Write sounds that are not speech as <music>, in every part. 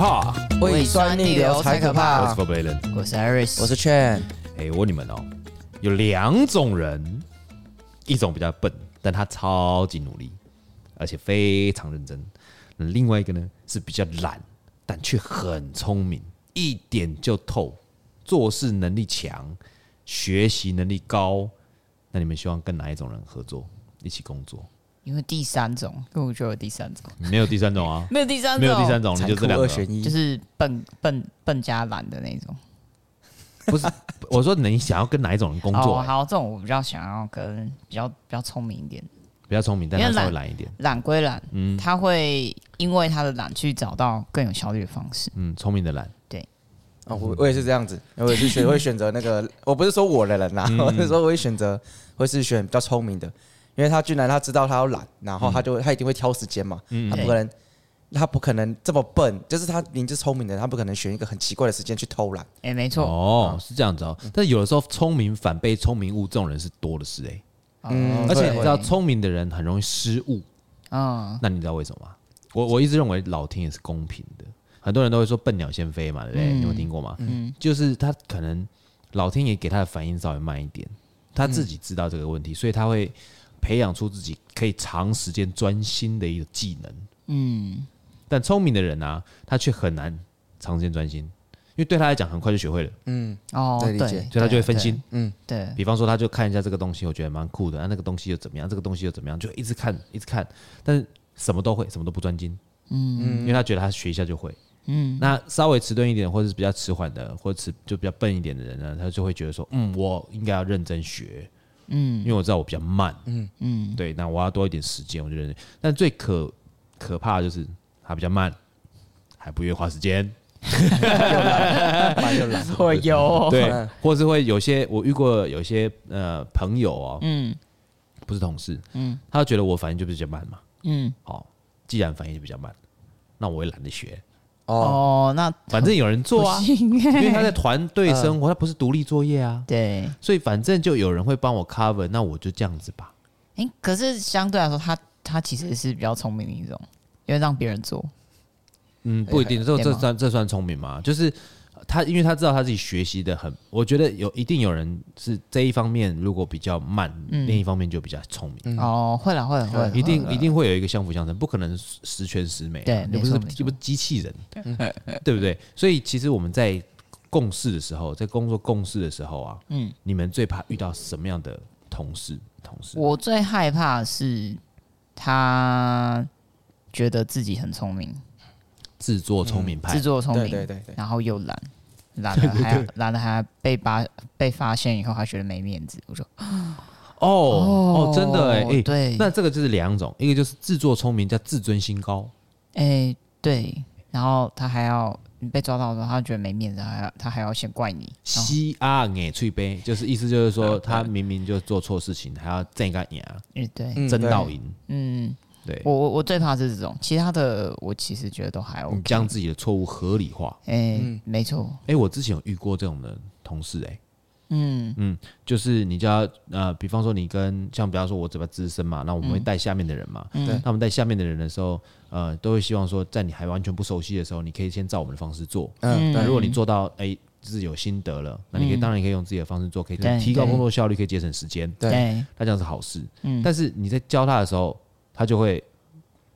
怕，胃酸逆流才可我怕。我是 Iris，我是 Chen，哎，我问你们哦，有两种人，一种比较笨，但他超级努力，而且非常认真；那另外一个呢是比较懒，但却很聪明，一点就透，做事能力强，学习能力高。那你们希望跟哪一种人合作，一起工作？因为第三种，因为我觉得有第三种，没有第三种啊，<laughs> 没有第三种，没有第三种，你就这两个。二。选一，就是笨笨笨加懒的那种。不是，<laughs> 我说你想要跟哪一种人工作、哦，好，这种我比较想要跟比较比较聪明一点，比较聪明，但他稍微懒一点。懒归懒，嗯。他会因为他的懒去找到更有效率的方式。嗯，聪明的懒。对。哦，我我也是这样子，我也是选 <laughs> 会选择那个，我不是说我的人啦，我是说我会选择会是选比较聪明的，因为他居然他知道他要懒，然后他就他一定会挑时间嘛，他不可能他不可能这么笨，就是他明知聪明的，他不可能选一个很奇怪的时间去偷懒。哎，没错，哦，是这样子哦。但有的时候聪明反被聪明误，这种人是多的是哎。嗯而且你知道，聪明的人很容易失误。嗯，那你知道为什么吗？我我一直认为老天也是公平的。很多人都会说笨鸟先飞嘛，对不对？你有听过吗？嗯，就是他可能老天爷给他的反应稍微慢一点，他自己知道这个问题，所以他会培养出自己可以长时间专心的一个技能。嗯，但聪明的人啊，他却很难长时间专心，因为对他来讲很快就学会了，嗯哦，对，所以他就会分心。嗯，对，比方说，他就看一下这个东西，我觉得蛮酷的，啊，那个东西又怎么样？这个东西又怎么样？就一直看，一直看，但是什么都会，什么都不专精。嗯，因为他觉得他学一下就会。嗯，那稍微迟钝一点，或者是比较迟缓的，或者迟就比较笨一点的人呢，他就会觉得说，嗯，我应该要认真学。嗯，因为我知道我比较慢。嗯。嗯，对，那我要多一点时间，我就认真。但最可可怕的就是他比较慢，还不愿意花时间。又懒，又懒，会有，对，或是会有些我遇过有些呃朋友哦，嗯，不是同事，嗯，他觉得我反应就比较慢嘛，嗯，好，既然反应就比较慢，那我也懒得学，哦，哦，那反正有人做啊，因为他在团队生活，<laughs> 他不是独立作业啊，对，所以反正就有人会帮我 cover，那我就这样子吧。哎，可是相对来说，他他其实是比较聪明的一种，因为让别人做，嗯，不一定，这这算这算聪明吗？就是他，因为他知道他自己学习的很，我觉得有一定有人是这一方面如果比较慢，另一方面就比较聪明。哦，会了，会了，会了，一定一定会有一个相辅相成，不可能十全十美、啊，对你不是没错没错又不是机器人，对。<laughs> 不对？所以其实我们在共事的时候，在工作共事的时候啊，嗯，你们最怕遇到什么样的同事？同事，我最害怕的是他觉得自己很聪明，自作聪明派，自作聪明，对对对对，然后又懒，懒了 <laughs> 还懒了还被发被发现以后，还觉得没面子。我说哦哦，真的哎、欸，对，那这个就是两种，一个就是自作聪明叫自尊心高，哎对，然后他还要你被抓到的时候，他觉得没面子，还要他还要先怪你。然后西阿眼脆杯，就是意思就是说他明明就做错事情，还要正个眼，嗯对，嗯争到赢，嗯，对，我我我最怕是这种，其他的我其实觉得都还 OK。你将自己的错误合理化。哎，没错，哎、我之前有遇过这种的同事、欸，哎。嗯嗯，就是你就要呃，比方说你跟像比方说我这边资深嘛，那我们会带下面的人嘛，嗯对那我们带下面的人的时候，呃，都会希望说，在你还完全不熟悉的时候，你可以先照我们的方式做。嗯，那如果你做到哎，自己有心得了，那你可以当然可以用自己的方式做，可以对提高对工作效率，可以节省时间，对，对，那这样是好事。嗯但是你在教他的时候，他就会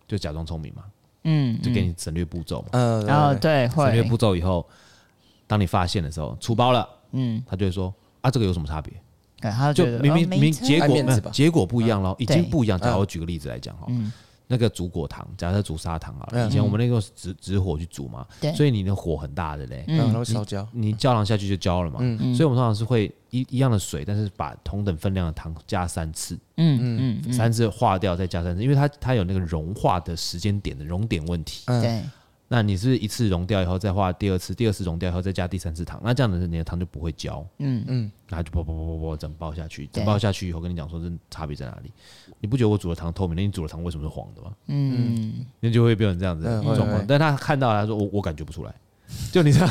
就假装聪明嘛，嗯，就给你省略步骤嘛，嗯，然后对，省略步骤以后，当你发现的时候，出包了，嗯，他就会说啊，这个有什么差别？对他就觉得明明明结果爱面子吧。结果不一样咯，已经对。不一样。假如嗯。我举个例子来讲哈，嗯那个煮果糖，假设煮砂糖好了，嗯。以前我们那个是直直火去煮嘛，对。所以你的火很大的嘞，嗯，然后烧焦，你焦糖下去就焦了嘛，嗯。所以我们通常是会一一样的水，但是把同等分量的糖加三次，嗯嗯。三次化掉再加三次，因为它它有那个融化的时间点的熔点问题。嗯。对，那你是是一次溶掉以后再化第二次，第二次溶掉以后再加第三次糖，那这样子你的糖就不会焦。嗯嗯，然后就啵啵啵啵啵整包下去，整包下去以后跟你讲说这差别在哪里？你不觉得我煮的糖透明，那你煮的糖为什么是黄的吗？嗯那就会变成这样子的状况。但他看到了他说我我感觉不出来，就你这样，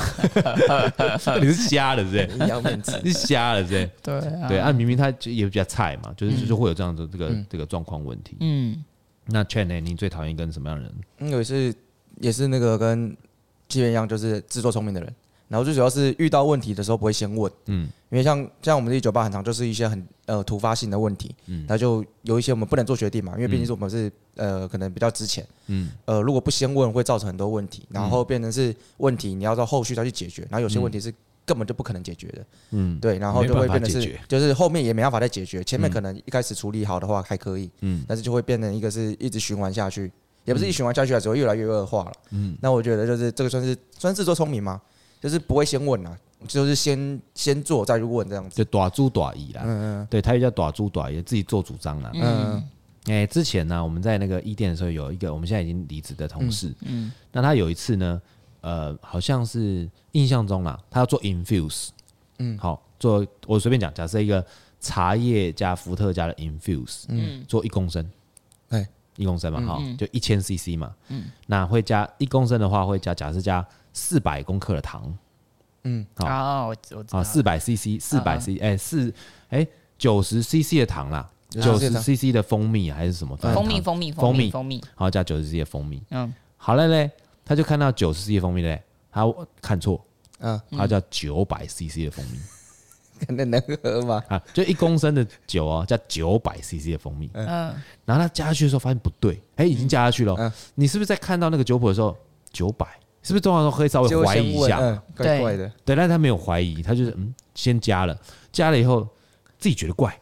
<laughs> 你是瞎了是不是？要面子，你是瞎了是不是？对啊对，啊，明明他就也比较菜嘛，就是就会有这样的这个这个状况问题。嗯那 Chen 呢？你最讨厌跟什么样的人？嗯，有一次也是那个跟纪元一样就是自作聪明的人。然后最主要是遇到问题的时候不会先问，嗯，因为像像我们这酒吧很常就是一些很呃突发性的问题，嗯，那就有一些我们不能做决定嘛，因为毕竟是我们是呃可能比较之前，嗯，呃如果不先问会造成很多问题，然后变成是问题你要到后续再去解决，然后有些问题是根本就不可能解决的，嗯，对，然后就会变成是就是后面也没办法再解决，前面可能一开始处理好的话还可以，嗯，但是就会变成一个是一直循环下去，也不是一循环下去啊，只会越来越恶化了，嗯，那我觉得就是这个算是算是自作聪明吗？就是不会先问啊，就是先先做再去问这样子，就大主大意啦。嗯嗯，对，他又叫大主大意，自己做主张啦。嗯，哎，之前呢，我们在那个一店的时候，有一个我们现在已经离职的同事。嗯，那他有一次呢，呃，好像是印象中啦，他要做 infuse。嗯，好，做我随便讲，假设一个茶叶加伏特加的 infuse，嗯，做一公升，哎，一公升嘛，好，就一千 CC 嘛。嗯，那会加一公升的话，会加假设加。四百公克的糖，嗯，好，我我啊，四百 CC，四百 C，哎，四，哎，九十 CC 的糖啦，九十 CC 的蜂蜜还是什么？蜂蜜，蜂蜜，蜂蜜，蜂蜜，好，加九十 CC 的蜂蜜，嗯，好了嘞，他就看到九十 CC 的蜂蜜嘞，他看错，嗯，他叫九百 CC 的蜂蜜，可能能喝吗？啊，就一公升的酒哦，加九百 CC 的蜂蜜，嗯，然后他加下去的时候发现不对，哎，已经加下去了，你是不是在看到那个酒谱的时候九百？是不是通常都可以稍微怀疑一下？嗯，怪怪的。对，但他没有怀疑，他就是嗯，先加了，加了以后自己觉得怪，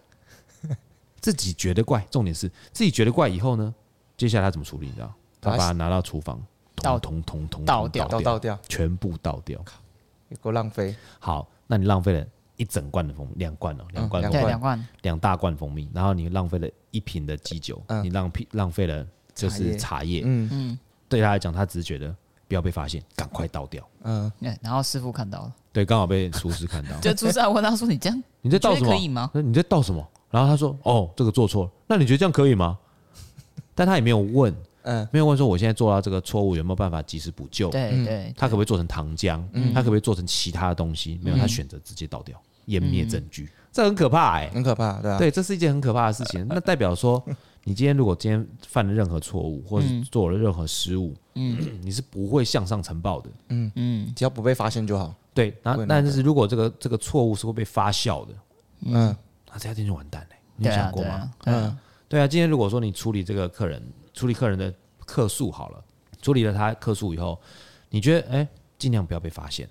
自己觉得怪。重点是自己觉得怪以后呢，接下来他怎么处理？你知道？他把它拿到厨房，倒，通通通倒掉，倒掉，全部倒掉。够浪费。好，那你浪费了一整罐的蜂蜜，两罐哦，两罐，对，两罐，两大罐蜂蜜，然后你浪费了一瓶的基酒，你浪费浪费了就是茶叶。嗯嗯，对他来讲，他只是觉得。不要被发现，赶快倒掉。嗯，然后师傅看到了，对，刚好被厨师看到。<laughs> 就厨师还问他说：“你这样，你在倒什么？可以吗？你在倒什么？”然后他说：“哦，这个做错了。那你觉得这样可以吗？”但他也没有问，嗯，没有问说我现在做到这个错误有没有办法及时补救？对对，他可不可以做成糖浆？他可不可以做成其他的东西？没有，他选择直接倒掉，湮灭证据。这很可怕哎，很可怕，对啊，对，这是一件很可怕的事情。<laughs> 那代表说。你今天如果今天犯了任何错误，或者做了任何失误，嗯，<clears throat> 你是不会向上呈报的，嗯嗯，只要不被发现就好。对，那那就是如果这个这个错误是会被发酵的，嗯，那这家店就完蛋了。你有想过吗？嗯，对啊。今天如果说你处理这个客人，处理客人的客诉好了，处理了他客诉以后，你觉得哎，尽量不要被发现，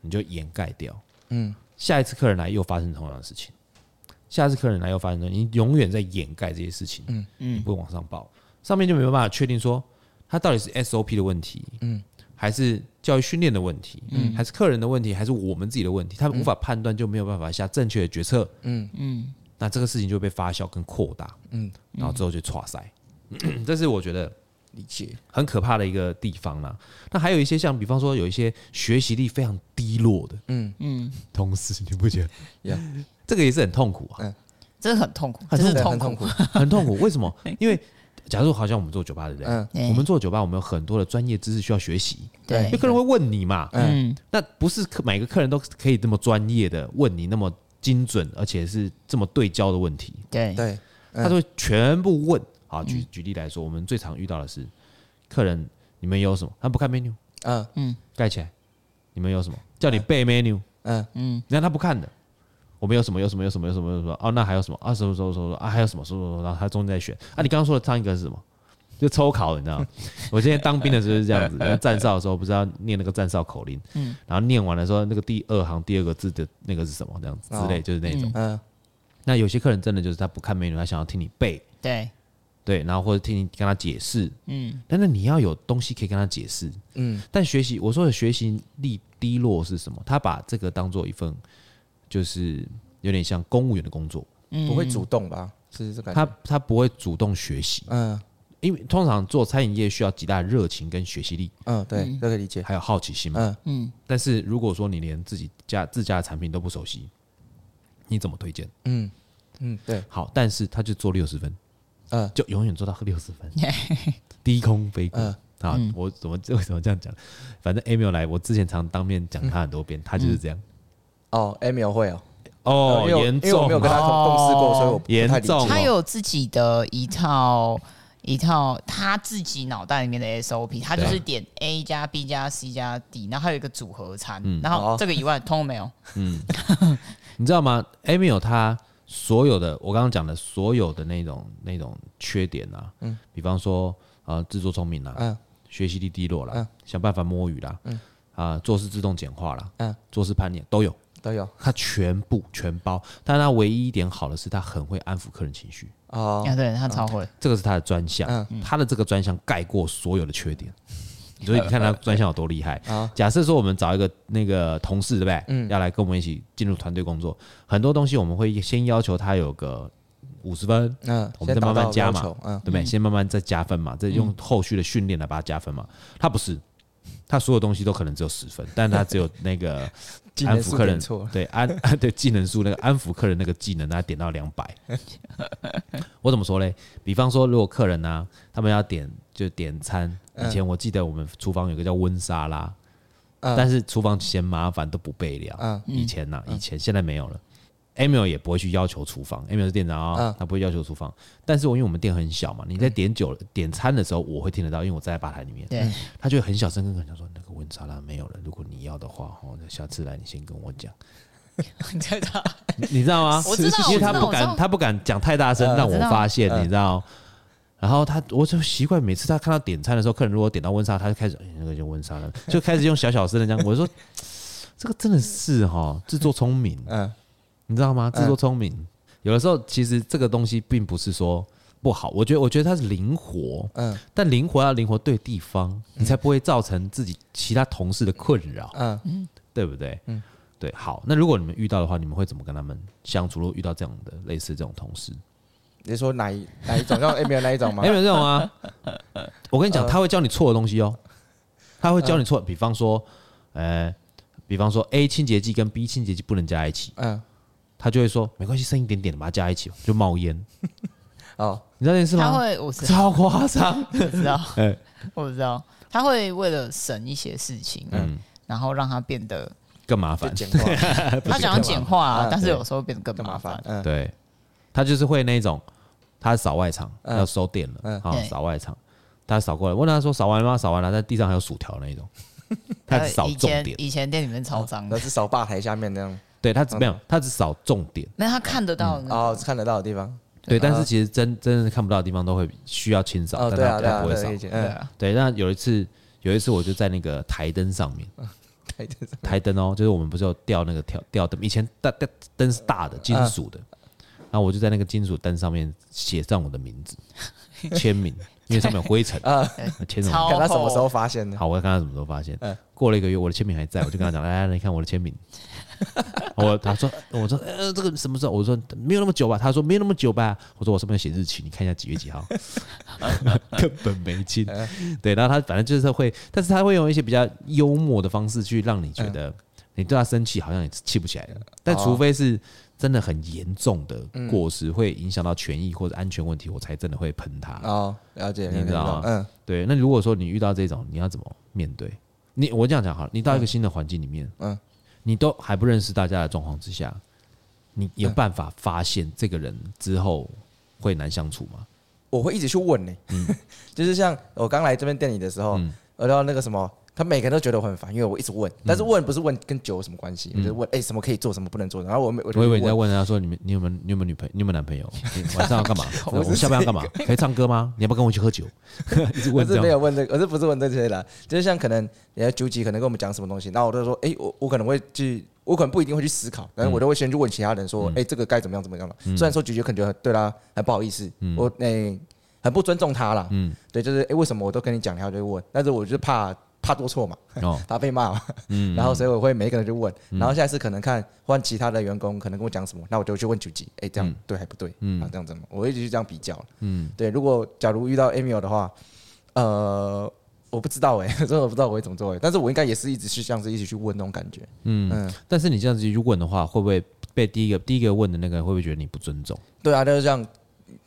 你就掩盖掉。嗯，下一次客人来又发生同样的事情。下次客人来又发生，你永远在掩盖这些事情，嗯。嗯，你不会往上报，上面就没有办法确定说他到底是 SOP 的问题，嗯，还是教育训练的问题，嗯，还是客人的问题，还是我们自己的问题，他们无法判断，就没有办法下正确的决策，嗯。嗯，那这个事情就会被发酵跟扩大，嗯，然后之后就剉赛，<clears throat> 这是我觉得理解很可怕的一个地方啦。那还有一些像，比方说有一些学习力非常低落的，嗯嗯，同事你不觉得？<laughs> 这个也是很痛苦啊，嗯，真的很痛苦，很痛苦，很痛苦。为什么？因为假如好像我们做酒吧，的人？嗯，我们做酒吧，我们有很多的专业知识需要学习。对，有客人会问你嘛，嗯，那不是客每个客人都可以这么专业的问你那么精准，而且是这么对焦的问题。对对，他就会全部问。好，举举例来说，我们最常遇到的是客人，你们有什么？他不看 menu，嗯嗯，盖起来，你们有什么？叫你背 menu，嗯嗯，你看他不看的。我们有什么？有什么？有什么？有什么？有什么？哦，那还有什么？啊，什么？什么？什么？啊，还有什么？什么什么？然后他中间在选。啊，你刚刚说的上一个是什么？就抽考，你知道吗？<laughs> 我今天当兵的时候是这样子，站哨的时候不知道念那个站哨口令，嗯，然后念完了说那个第二行第二个字的那个是什么？这样子之类，就是那种。嗯。那有些客人真的就是他不看 menu，他想要听你背。对。对，然后或者听你跟他解释。嗯。但是你要有东西可以跟他解释。嗯。但学习，我说的学习力低落是什么？他把这个当做一份。就是有点像公务员的工作，嗯不会主动吧？是这个。他他不会主动学习，嗯，因为通常做餐饮业需要极大的热情跟学习力，嗯，对，这个理解，还有好奇心嘛，嗯嗯。但是如果说你连自己家自家的产品都不熟悉，你怎么推荐？嗯嗯，对。好，但是他就做六十分，嗯，就永远做到六十分，<laughs> 低空飞过。啊，我怎么为什么这样讲？反正 Emil 来，我之前常当面讲他很多遍，他就是这样。哦，Emil 会哦，哦，严重，因为我没有跟他共事过，所以我严重。他有自己的一套一套他自己脑袋里面的 SOP，他就是点 A 加 B 加 C 加 D，然后还有一个组合餐，嗯、然后这个以外通通没有。嗯，你知道吗？Emil 他所有的我刚刚讲的所有的那种那种缺点啊，嗯，比方说呃自作聪明啦，嗯，学习力低落啦，嗯，想办法摸鱼啦，嗯，啊做事自动简化啦，嗯，做事叛逆都有。都有，他全部全包，但他唯一一点好的是他很会安抚客人情绪。哦，对，他超会，这个是他的专项，嗯、他的这个专项盖过所有的缺点，嗯、所以你看他专项有多厉害。啊、假设说我们找一个那个同事对不对？嗯，要来跟我们一起进入团队工作，很多东西我们会先要求他有个五十分，嗯，我们再慢慢加嘛，嗯，对不对？先慢慢再加分嘛，再用后续的训练来把它加分嘛。他不是。他所有东西都可能只有十分，但他只有那个 <laughs> 安抚客人，对安 <laughs> 对技能数那个安抚客人那个技能，他点到两百。<laughs> 我怎么说嘞？比方说，如果客人呢、啊，他们要点就点餐，以前我记得我们厨房有个叫温沙拉，但是厨房嫌麻烦都不备料。以前呢、啊，以前现在没有了。Emil 也不会去要求厨房，Emil 是店长啊、哦，他不会要求厨房。但是我因为我们店很小嘛，你在点酒、嗯、点餐的时候，我会听得到，因为我在吧台里面。对，他就会很小声跟客人讲说：“那个温沙拉没有了，如果你要的话，哦，下次来你先跟我讲。<laughs> ”你知道？你知道吗？我知道，因为他不敢，他不敢讲太大声，让我发现，你知道。然后他，我就习惯每次他看到点餐的时候，客人如果点到温莎，他就开始、哎、那个就温莎了，<laughs> 就开始用小小声的讲。我说：“这个真的是哈，自作聪明。”嗯。你知道吗？自作聪明，嗯、有的时候其实这个东西并不是说不好。我觉得，我觉得它是灵活，嗯，但灵活要灵活对地方，嗯、你才不会造成自己其他同事的困扰，嗯，对不对？嗯，对。好，那如果你们遇到的话，你们会怎么跟他们相处？如果遇到这样的类似这种同事，你说哪一哪一种？像 Emil 那一种吗？<laughs> Emil 这种啊？我跟你讲，他会教你错的东西哦，他会教你错。比方说，呃，比方说 A 清洁剂跟 B 清洁剂不能加在一起，嗯。他就会说没关系，剩一点点的，把它加一起，就冒烟。<laughs> 哦，你知道这件事吗？他会，我知道，超夸张，<laughs> 我知道，哎，我知道，他会为了省一些事情，嗯，然后让它变得更麻烦，简化。他想要简化啊，但是有时候变得更麻烦。嗯，对，他就是会那种，他扫外场要收电了，嗯，好，扫外场，他扫过来问他说扫完了吗？扫完了，在地上还有薯条那一种，<laughs> 他扫重点。以前店里面超脏，那是扫吧台下面那样。对他怎么样？他只扫重点，那他看得到哦，看得到的地方。对，但是其实真真正看不到的地方都会需要清扫，但他不会扫。对。那有一次，有一次我就在那个台灯上面，<laughs> 台灯，台灯哦，就是我们不是有吊那个吊吊灯，以前大灯灯是大的金属的，然后我就在那个金属灯上面写上我的名字，签名，因为上面有灰尘啊，签什么？看他什么时候发现的？好，我要看他什么时候发现。过了一个月，我的签名还在，我就跟他讲，来来，你看我的签名。<laughs> 我他说我说呃这个什么时候？我说没有那么久吧。他说没有那么久吧。我说我上面写日期，你看一下几月几号。<laughs> 根本没进。对，然后他反正就是会，但是他会用一些比较幽默的方式去让你觉得你对他生气，好像也气不起来了。但除非是真的很严重的过失，会影响到权益或者安全问题，我才真的会喷他。哦，了解，你知道吗？嗯，对。那如果说你遇到这种，你要怎么面对？你我这样讲好了，你到一个新的环境里面，嗯。你都还不认识大家的状况之下，你有办法发现这个人之后会难相处吗？我会一直去问呢、欸，嗯、<laughs> 就是像我刚来这边店里的时候，我到、嗯、那个什么。他每个人都觉得我很烦，因为我一直问，但是问不是问跟酒有什么关系，就是问哎什么可以做，什么不能做。然后我我我以为你在问他说你们你有没有你有没有女朋友，你有没有男朋友？<laughs> 晚上要干嘛？<laughs> 我们下班要干嘛？可以唱歌吗？你要不要跟我一起喝酒？<laughs> 一直问。我是没有问这个，我是不是问这些的？就是像可能人家九几可能跟我们讲什么东西，然后我就说哎我我可能会去，我可能不一定会去思考，但是我都会先去问其他人说哎这个该怎么样怎么样了。虽然说九几可能觉得对他很不好意思，我哎很不尊重他啦。嗯，对，就是哎为什么我都跟你讲，然后就问，但是我就怕。怕做错嘛，<laughs> 怕被骂嘛，嗯，然后所以我会每一个人就问，然后下一次可能看换其他的员工可能跟我讲什么，那我就去问九级，哎，这样对还不对？嗯，这样子嘛，我一直去这样比较，嗯，对。如果假如遇到 Emil 的话，呃，我不知道哎，<laughs> 真的我不知道我会怎么做哎，但是我应该也是一直是这样子一直去问那种感觉，嗯嗯。但是你这样子去问的话，会不会被第一个第一个问的那个人会不会觉得你不尊重？对啊，就是这样。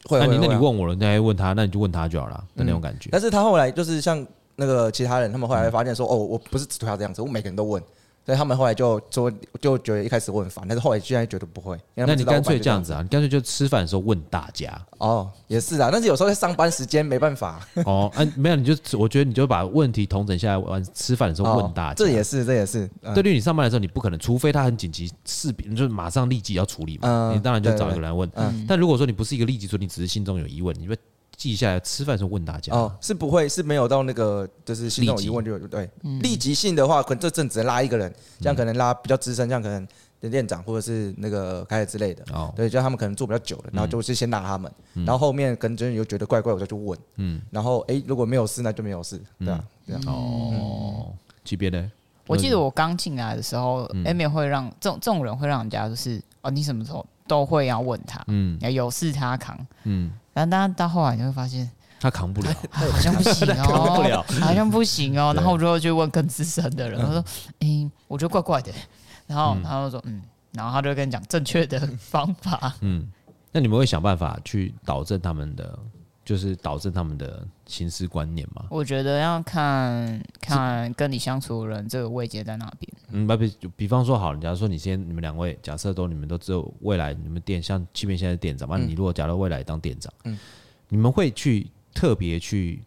会，那你那你问我了，你还问他，那你就问他就好了的那种感觉。但是他后来就是像。那个其他人，他们后来会发现说：“哦，我不是只对他这样子，我每个人都问。”所以他们后来就说，就觉得一开始我很烦，但是后来居然觉得不会。那你干脆这样子啊，你干脆就吃饭的时候问大家。哦，也是啊，但是有时候在上班时间没办法。哦，嗯、啊，没有，你就我觉得你就把问题统整下来，完吃饭的时候问大家。这也是，这也是。嗯、对，对你上班的时候你不可能，除非他很紧急，视频就是马上立即要处理嘛。嗯。你当然就找一个人来问。嗯。但如果说你不是一个立即说，你只是心中有疑问，你会。记下来，吃饭的时候问大家哦，是不会是没有到那个，就是心中有疑问就对。立即性的话，可能这阵只能拉一个人，这样可能拉比较资深，这样可能店长或者是那个开始之类的。哦，对，就他们可能做比较久了，然后就是先拉他们，然后后面可能真的又觉得怪怪，我再去问。嗯，然后哎，如果没有事，那就没有事，对啊，这样。哦，级别呢？我记得我刚进来的时候，Emil 会让这种这种人会让人家就是哦，你什么时候都会要问他，嗯，有事他扛，嗯。但当到后来你会发现他扛不了，好像不行哦，扛不了好像不行哦。然后我就去问更资深的人，他说：“嗯，我觉得怪怪的。”然后他就说：“嗯。”然后他就跟你讲正确的方法。嗯，那你们会想办法去导正他们的，就是导致他们的行事观念嘛？我觉得要看看跟你相处的人这个位阶在哪边。嗯，比比方说好，假如说你先，你们两位假设都你们都只有未来你们店像七边现在是店长嘛，你如果假如未来当店长，嗯，你们会去特别去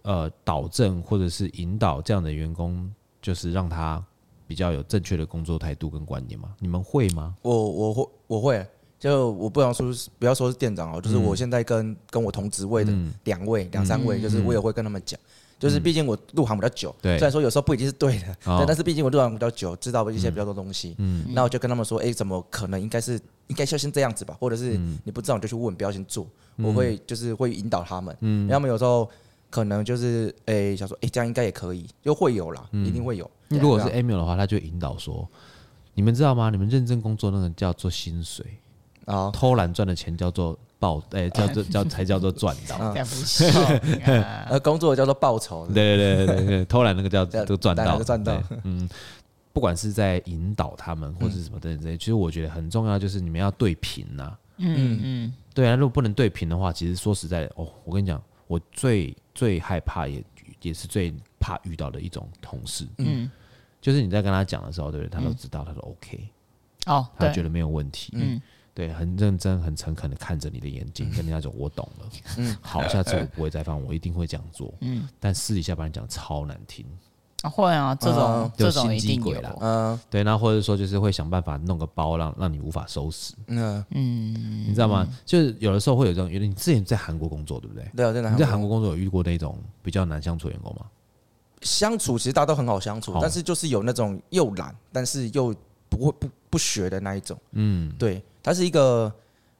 呃导正或者是引导这样的员工，就是让他比较有正确的工作态度跟观念吗？你们会吗？我我会我会，就我不要说是不要说是店长哦，就是我现在跟跟我同职位的两位两三位，就是我也会跟他们讲。就是毕竟我入行比较久，虽然说有时候不一定是对的，但是毕竟我入行比较久，知道一些比较多东西。嗯，那我就跟他们说，哎，怎么可能？应该是应该要先这样子吧，或者是你不知道你就去问，不要先做。我会就是会引导他们，嗯，他们有时候可能就是哎想说，哎这样应该也可以，就会有啦，一定会有。如果是 Emil 的话，他就引导说，你们知道吗？你们认真工作那个叫做薪水啊，偷懒赚的钱叫做。报 <laughs> 哎，叫做叫才叫做赚到，呃，工作叫做报酬。对对对对，<laughs> 偷懒那个叫都赚到，赚到。嗯，不管是在引导他们或者什么的这些，其实我觉得很重要，就是你们要对平呐。嗯嗯，对啊，如果不能对平的话，其实说实在的，哦，我跟你讲，我最最害怕也也是最怕遇到的一种同事。嗯，就是你在跟他讲的时候，对不对？他都知道，他说 OK，哦，他觉得没有问题。嗯。对，很认真、很诚恳的看着你的眼睛，跟你那种我懂了。嗯，<laughs> 好，下次我不会再犯，我一定会这样做。嗯，但私底下把你讲超难听。啊，会啊，这种这种一定有了。嗯，对，那或者说就是会想办法弄个包，让让你无法收拾。嗯嗯，你知道吗？就是有的时候会有这种，因为你之前在韩国工作，对不对？对啊，在你在韩国工作有遇过那种比较难相处的员工吗？相处其实大家都很好相处，但是就是有那种又懒，但是又不会不不学的那一种。嗯，对。他是一个，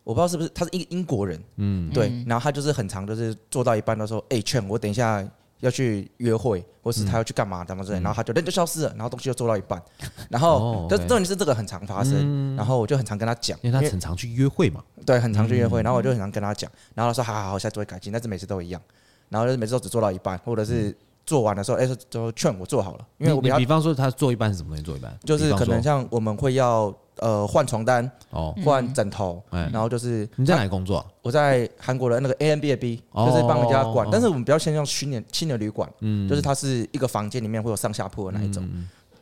我不知道是不是，他是一个英国人，嗯，对，然后他就是很常，就是做到一半的时候，哎，劝我等一下要去约会，或是他要去干嘛，怎么之类，然后他就人就消失了，然后东西就做到一半，<laughs> 然后，但重点是这个很常发生，然后我就很常跟他讲，因为他很常去约会嘛，对，很常去约会，然后我就很常跟他讲，然后他说好好好，下次会改进，但是每次都一样，然后就是每次都只做到一半，或者是做完的时候，哎，就劝我做好了，因为我比比方说他做一半是什么东西做一半，就是可能像我们会要。呃，换床单哦，换枕头，然后就是你在哪里工作？我在韩国的那个 A M B A B，就是帮人家管，但是我们比较偏向青年青年旅馆，嗯，就是它是一个房间里面会有上下铺的那一种，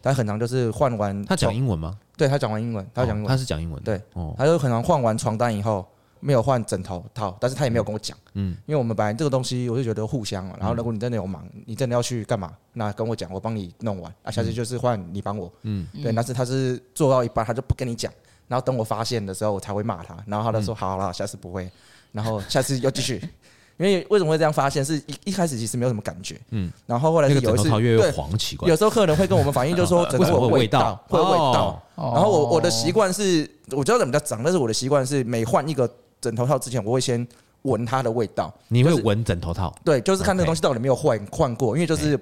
他很常就是换完。他讲英文吗？对，他讲完英文，他讲英文，他是讲英文，对，他就很常换完床单以后。没有换枕头套，但是他也没有跟我讲，嗯，因为我们本来这个东西，我就觉得互相嘛。然后如果你真的有忙，你真的要去干嘛，那跟我讲，我帮你弄完。啊，下次就是换你帮我，嗯，对。但是他是做到一半，他就不跟你讲，然后等我发现的时候，我才会骂他。然后他就说：“好了，下次不会。”然后下次又继续。<laughs> 因为为什么会这样发现？是一一开始其实没有什么感觉，嗯。然后后来是有一次，对，有时候客人会跟我们反映，就是说 <laughs> 枕头有味道，会有味道。然后我我的习惯是，我知道怎么叫脏，但是我的习惯是每换一个。枕头套之前，我会先闻它的味道。你会闻枕头套？对，就是看那个东西到底有没有换换过。因为就是，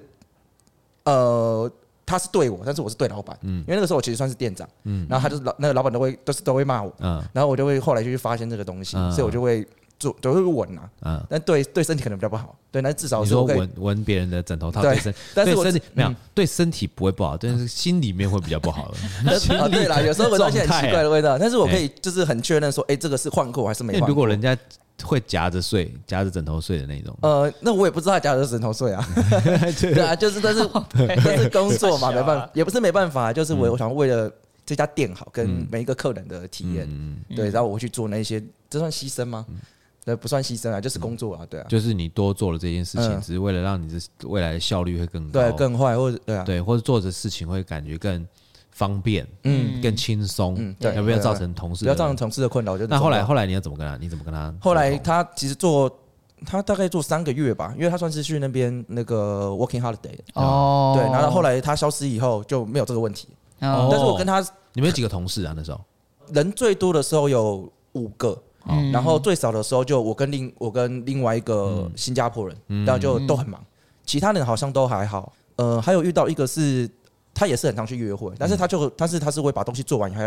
呃，他是对我，但是我是对老板。嗯。因为那个时候我其实算是店长。嗯。然后他就是老那个老板都会都是都会骂我。嗯。然后我就会后来就去发现这个东西，所以我就会做就会闻啊。嗯。但对对身体可能比较不好。对，那至少你说闻闻别人的枕头套对身，但是身体没有对身体不会不好，但是心里面会比较不好了。<laughs> 啊，对啦，有时候闻到一些很奇怪的味道，但是我可以就是很确认说，哎，这个是换过还是没换？如果人家会夹着睡，夹着枕头睡的那种。呃，那我也不知道他夹着枕头睡啊。<laughs> 对啊，就是但是但是工作嘛，<laughs> 没办法，也不是没办法，就是我我想为了这家店好，跟每一个客人的体验，对，然后我去做那些，这算牺牲吗？对，不算牺牲啊，就是工作啊，对啊。就是你多做了这件事情，只是为了让你的未来的效率会更高，对，更快，或者对啊，对，或者做的事情会感觉更。方便，嗯，更轻松，嗯，对，要不要造成同事？不要造成同事的困扰。就那后来，后来你要怎么跟他？你怎么跟他？后来他其实做，他大概做三个月吧，因为他算是去那边那个 working holiday 哦，对，然后后来他消失以后就没有这个问题。哦，但是我跟他，你们有几个同事啊？那时候人最多的时候有五个，然后最少的时候就我跟另我跟另外一个新加坡人，然后就都很忙，其他人好像都还好。呃，还有遇到一个是。他也是很常去约会，但是他就，但是他是会把东西做完以后，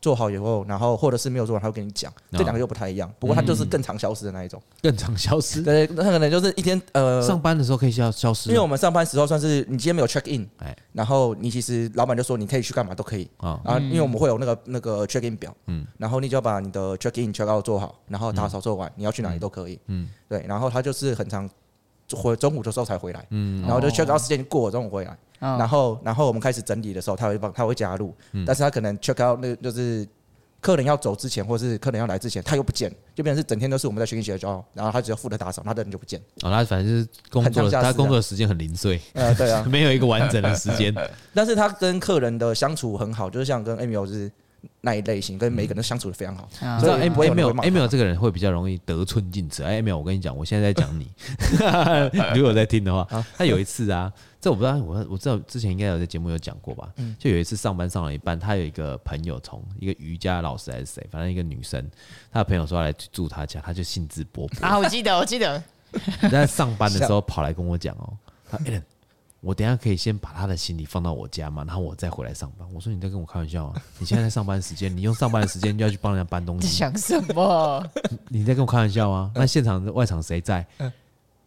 做好以后，然后或者是没有做完，他会跟你讲，这两个又不太一样。不过他就是更常消失的那一种，更常消失。对，那可能就是一天呃，上班的时候可以消消失，因为我们上班时候算是你今天没有 check in，然后你其实老板就说你可以去干嘛都可以。啊，然后因为我们会有那个那个 check in 表，嗯，然后你就要把你的 check in check out 做好，然后打扫做完，你要去哪里都可以，嗯，对，然后他就是很常回中午的时候才回来，嗯，然后就 check out 时间过了中午回来。然后，然后我们开始整理的时候，他会帮，他会加入，但是他可能 check out 那就是客人要走之前，或者是客人要来之前，他又不见，就变成是整天都是我们在学习学校，然后他只要负责打扫，他的人就不见。哦，他反正就是工作，他工作的时间很零碎，呃，对啊，<laughs> 没有一个完整的时间。<laughs> 但是他跟客人的相处很好，就是像跟 Emil 是那一类型，跟每个人都相处的非常好。所以 Emil Emil 这个人会比较容易得寸进尺。哎，Emil，我跟你讲，我现在在讲你，<laughs> <laughs> 如果在听的话，他有一次啊。这我不知道，我我知道之前应该有在节目有讲过吧？就有一次上班上了一半，他有一个朋友从一个瑜伽老师还是谁，反正一个女生，他的朋友说要来住他家，他就兴致勃勃啊，我记得我记得，<laughs> 在上班的时候跑来跟我讲哦，他我等下可以先把他的行李放到我家嘛，然后我再回来上班。我说你在跟我开玩笑啊？你现在在上班时间，你用上班的时间就要去帮人家搬东西，想什么？<laughs> 你在跟我开玩笑啊？那现场外场谁在？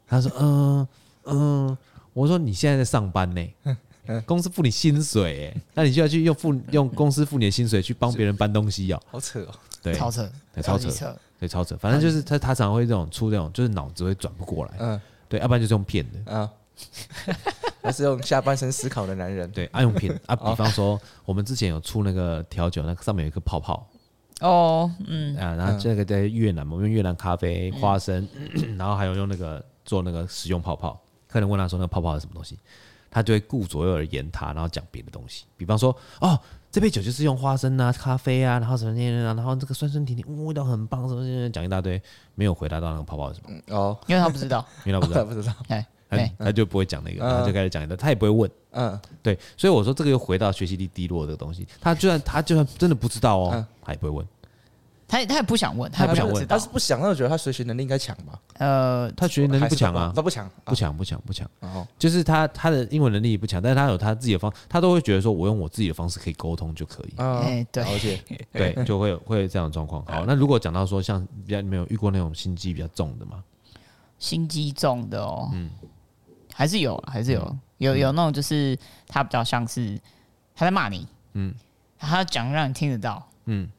他说嗯嗯。我说你现在在上班呢，公司付你薪水，那你就要去用付用公司付你的薪水去帮别人搬东西哦，好扯哦，对，超扯，对，超扯，对，超扯，反正就是他他常常会这种出这种，就是脑子会转不过来，嗯，对，要不然就是用骗的，啊，<laughs> 还是用下半身思考的男人，对，爱用品啊，比方说我们之前有出那个调酒，那个上面有一个泡泡，哦，嗯，啊，然后这个在越南嘛，用越南咖啡、花生，<coughs> 然后还有用那个做那个食用泡泡。客人问他说：“那个泡泡是什么东西？”他就会顾左右而言他，然后讲别的东西。比方说：“哦，这杯酒就是用花生啊、咖啡啊，然后什么什然后这个酸酸甜甜，味道很棒，什么什么，讲一大堆，没有回答到那个泡泡是什么。”哦，因为他不知道，<laughs> 因为他不知道，不知道，他他就不会讲那个，他就开始讲一个，他也不会问。嗯，对，所以我说这个又回到学习力低落这个东西。他就算他就算真的不知道哦，他也不会问。他也他也不想问，他也不想问，他是不想，那我觉得他学习能力应该强吧？呃，他学习能力不强啊，他不强，不强，不强，不强。哦，就是他他的英文能力不强，但是他有他自己的方，他都会觉得说我用我自己的方式可以沟通就可以。哎，对，而且 <laughs> 对，就会有会有这样的状况。好，那如果讲到说像比较没有遇过那种心机比较重的吗？心机重的哦，嗯，还是有，还是有，有有那种就是他比较像是他在骂你，嗯，他讲让你听得到，嗯。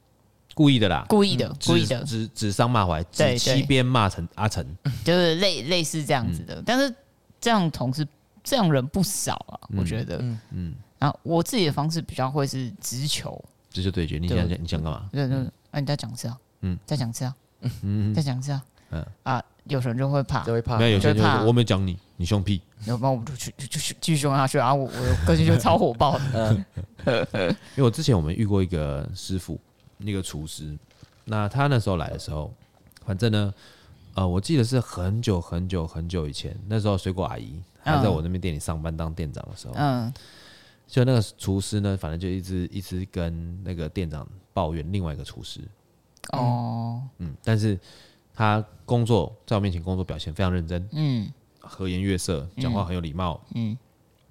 故意的啦，故意的，故意的，指指桑骂槐，指西边骂成阿成，<laughs> 就是类类似这样子的。但是这样同事这样人不少啊，我觉得，嗯，然后我自己的方式比较会是直球，直球对决。你想你想干嘛？对对，哎，你再讲一次啊，嗯，再讲一次啊，嗯，再讲一次啊，嗯。啊，有时候就会怕，就会怕，没有有些就我没讲你，你凶屁，然后我们就去就去继续凶下去啊，我我个性就超火爆。的，<laughs> 因为我之前我们遇过一个师傅。那个厨师，那他那时候来的时候，反正呢，呃，我记得是很久很久很久以前，那时候水果阿姨还在我那边店里上班当店长的时候，嗯，就那个厨师呢，反正就一直一直跟那个店长抱怨另外一个厨师，哦，嗯，但是他工作在我面前工作表现非常认真，嗯，和颜悦色，讲话很有礼貌，嗯。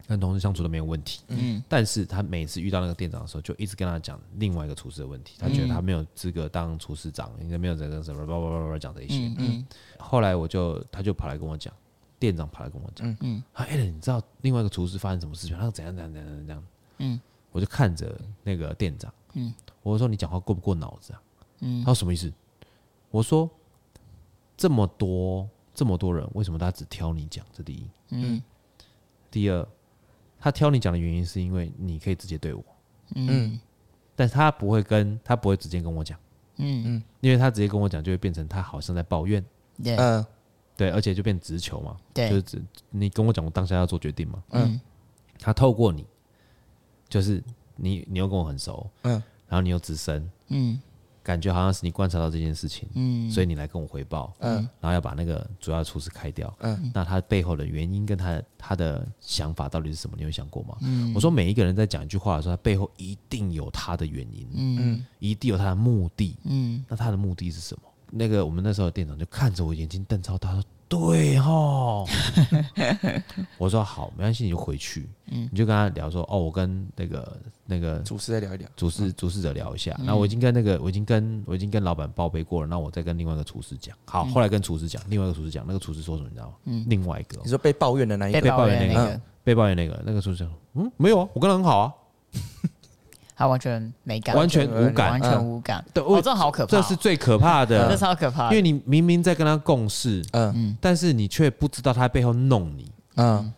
跟同事相处都没有问题，嗯，但是他每次遇到那个店长的时候，就一直跟他讲另外一个厨师的问题，他觉得他没有资格当厨师长，应该没有这个什么，叭叭叭叭讲这些，嗯，后来我就他就跑来跟我讲，店长跑来跟我讲，嗯，哎，你知道另外一个厨师发生什么事情？他说怎样怎样怎样怎样，嗯，我就看着那个店长，嗯，我说你讲话过不过脑子啊？嗯，他说什么意思？我说这么多这么多人，为什么他只挑你讲？这第一，嗯，第二，他挑你讲的原因是因为你可以直接对我，嗯，但是他不会跟他不会直接跟我讲，嗯。嗯，因为他直接跟我讲，就会变成他好像在抱怨，对，嗯，对，而且就变直球嘛，对，就是指你跟我讲，我当下要做决定嘛，嗯，他透过你，就是你你又跟我很熟，嗯，然后你又资深，嗯。感觉好像是你观察到这件事情，嗯，所以你来跟我回报，嗯，然后要把那个主要厨师开掉，嗯，那他背后的原因跟他他的想法到底是什么？你有想过吗？嗯，我说每一个人在讲一句话的时候，他背后一定有他的原因，嗯，一定有他的目的，嗯，那他的目的是什么？那个我们那时候的店长就看着我眼睛瞪超大，说。对哈，<laughs> <laughs> 我说好，没关系，你就回去，嗯，你就跟他聊说，哦，我跟那个那个主事再聊一聊，主事主事者聊一下，那我已经跟那个我已经跟我已经跟老板报备过了，那我再跟另外一个厨师讲，好，后来跟厨师讲，另外一个厨师讲，那个厨师说什么你知道吗？嗯，另外一个，你说被抱怨的那一个，被抱怨那个，被抱怨那个，那个厨师说，嗯，没有啊，我跟他很好啊。他完全没感，完全无感，完全无感。对，哦，这好可怕，这是最可怕的，<laughs> 这超可怕。因为你明明在跟他共事，嗯，但是你却不知道他背后弄你，嗯，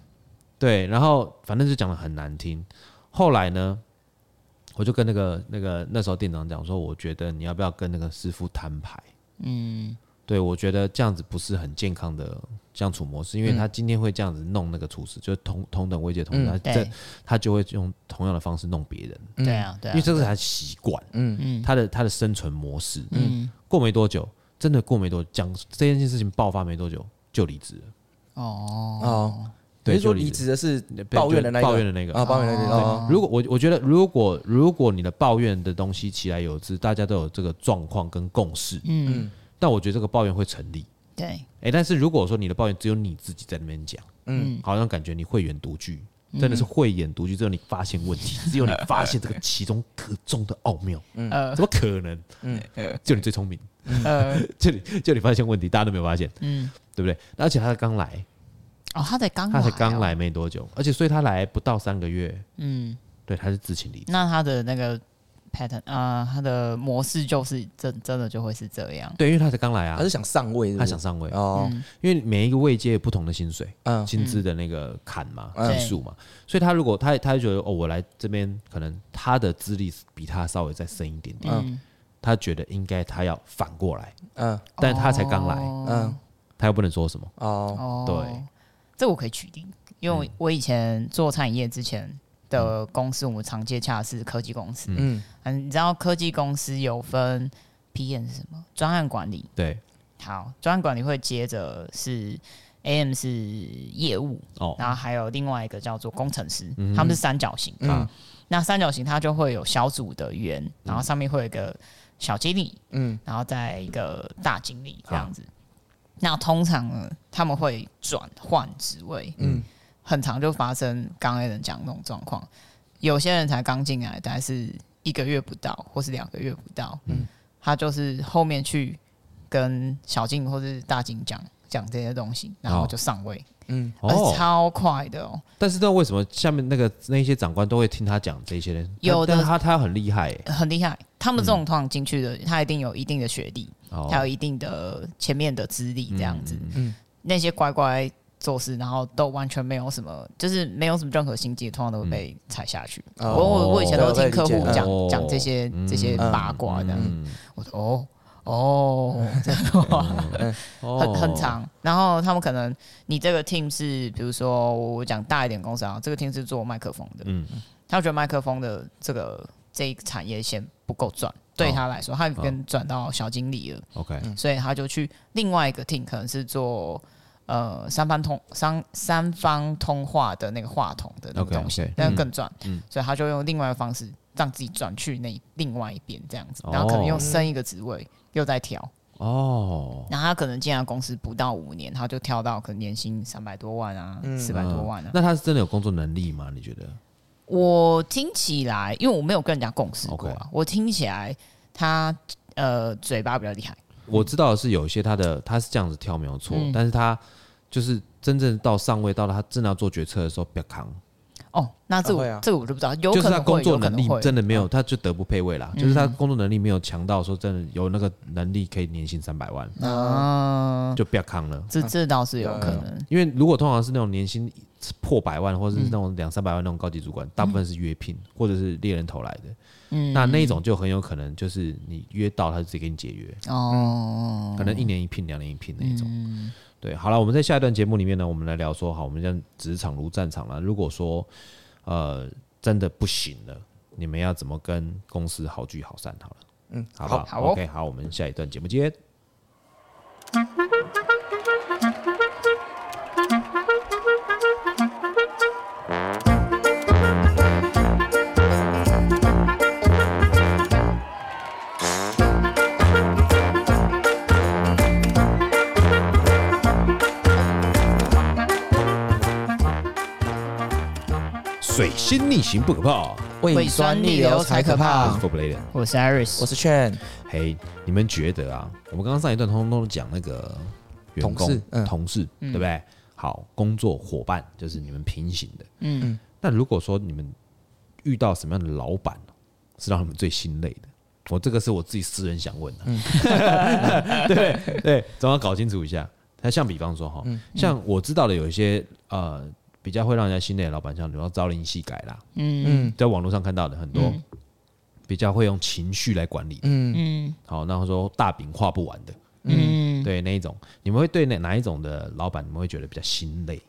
对。然后反正就讲的很难听。后来呢，我就跟那个那个那时候店长讲说，我觉得你要不要跟那个师傅摊牌？嗯。对，我觉得这样子不是很健康的相处模式，因为他今天会这样子弄那个厨师，就是同同等位阶同他，这他就会用同样的方式弄别人。对啊，对，因为这是他习惯，嗯。嗯，他的他的生存模式。嗯，过没多久，真的过没多久，讲这件事情爆发没多久就离职了。哦。哦，对，说离职。的是抱怨的那个，抱怨的那个。啊，抱怨的那个。如果我我觉得，如果如果你的抱怨的东西起来有之，大家都有这个状况跟共识，嗯。但我觉得这个抱怨会成立，对，哎，但是如果说你的抱怨只有你自己在那边讲，嗯，好像感觉你慧眼独具，真的是慧眼独具，只有你发现问题，只有你发现这个其中可中的奥妙，<laughs> 嗯，怎么可能？嗯，就你最聪明，呃，<laughs> 就你就你发现问题，大家都没有发现，嗯，对不对？而且他刚来，哦，他才刚，他才刚来没多久，而且所以他来不到三个月，嗯，对，他是自请离职，那他的那个。Pattern 啊，他的模式就是真真的就会是这样。对，因为他才刚来啊，他是想上位，他想上位。哦。因为每一个位阶有不同的薪水，嗯，薪资的那个坎嘛，基数嘛，所以他如果他他就觉得哦，我来这边可能他的资历比他稍微再深一点点，他觉得应该他要反过来，嗯，但他才刚来，嗯，他又不能说什么。哦，对，这我可以取缔，因为我以前做餐饮业之前。的公司，我们常接洽的是科技公司。嗯，嗯，你知道科技公司有分 PM 是什么？专案管理。对，好，专案管理会接着是 AM 是业务，哦，然后还有另外一个叫做工程师，嗯、他们是三角形。嗯，那三角形它就会有小组的员，然后上面会有一个小经理，嗯，然后再一个大经理这样子。那通常呢，他们会转换职位，嗯。很常就发生刚才人讲那种状况，有些人才刚进来，大概是一个月不到，或是两个月不到，嗯，他就是后面去跟小静或是大静讲讲这些东西，然后就上位，嗯，哦，超快的哦。但是那为什么下面那个那些长官都会听他讲这些呢？有的，他他很厉害，很厉害。他们这种通常进去的，他一定有一定的学历，还有一定的前面的资历这样子。嗯，那些乖乖。做事，然后都完全没有什么，就是没有什么任何心机，通常都会被踩下去。我我我以前都听客户讲讲这些这些八卦的，我说哦哦，这样。的话 <laughs> 很很长。然后他们可能你这个 team 是，比如说我讲大一点公司啊，这个 team 是做麦克风的，嗯，他觉得麦克风的这个这一个产业线不够赚，对他来说，他跟转到小经理了，OK，所以他就去另外一个 team，可能是做。呃，三方通三三方通话的那个话筒的那个东西，那 Okay, okay, 更赚，嗯、所以他就用另外一个方式让自己转去那另外一边这样子，然后可能又升一个职位，嗯、又在调哦。然后他可能进来公司不到五年，他就跳到可能年薪三百多万啊，四百、嗯、多万啊。那他是真的有工作能力吗？你觉得？我听起来，因为我没有跟人家共事过啊，Okay. 我听起来他呃嘴巴比较厉害。我知道的是有一些他的他是这样子跳没有错，嗯、但是他就是真正到上位到了他真的要做决策的时候不要扛。哦，那这我这个我就不知道，有就是他工作能力真的没有，他就德不配位啦。就是他工作能力没有强到说真的有那个能力可以年薪三百万啊，就不要扛了。这这倒是有可能，因为如果通常是那种年薪破百万或者是那种两三百万那种高级主管，大部分是约聘或者是猎人头来的。嗯，那那种就很有可能就是你约到他就直接给你解约哦，可能一年一聘两年一聘那一种。对，好了，我们在下一段节目里面呢，我们来聊说，好，我们讲职场如战场了。如果说，呃，真的不行了，你们要怎么跟公司好聚好散？好了，嗯，好不好？好，OK，好，我们下一段节目见。水星逆行不可怕，胃酸逆流才可怕。我是 Iris，我是 Chen。嘿，你们觉得啊？我们刚刚上一段通通都讲那个员工、同事，对不对？好，工作伙伴就是你们平行的。嗯，那如果说你们遇到什么样的老板是让你们最心累的？我这个是我自己私人想问的。<laughs> 对对，总要搞清楚一下。他像比方说哈，像我知道的有一些呃。比较会让人家心累的老板，像比如说朝令夕改啦，嗯。嗯，在网络上看到的很多，比较会用情绪来管理的，嗯。嗯，好，然后说大饼画不完的，嗯，对那一种，你们会对哪哪一种的老板，你们会觉得比较心累？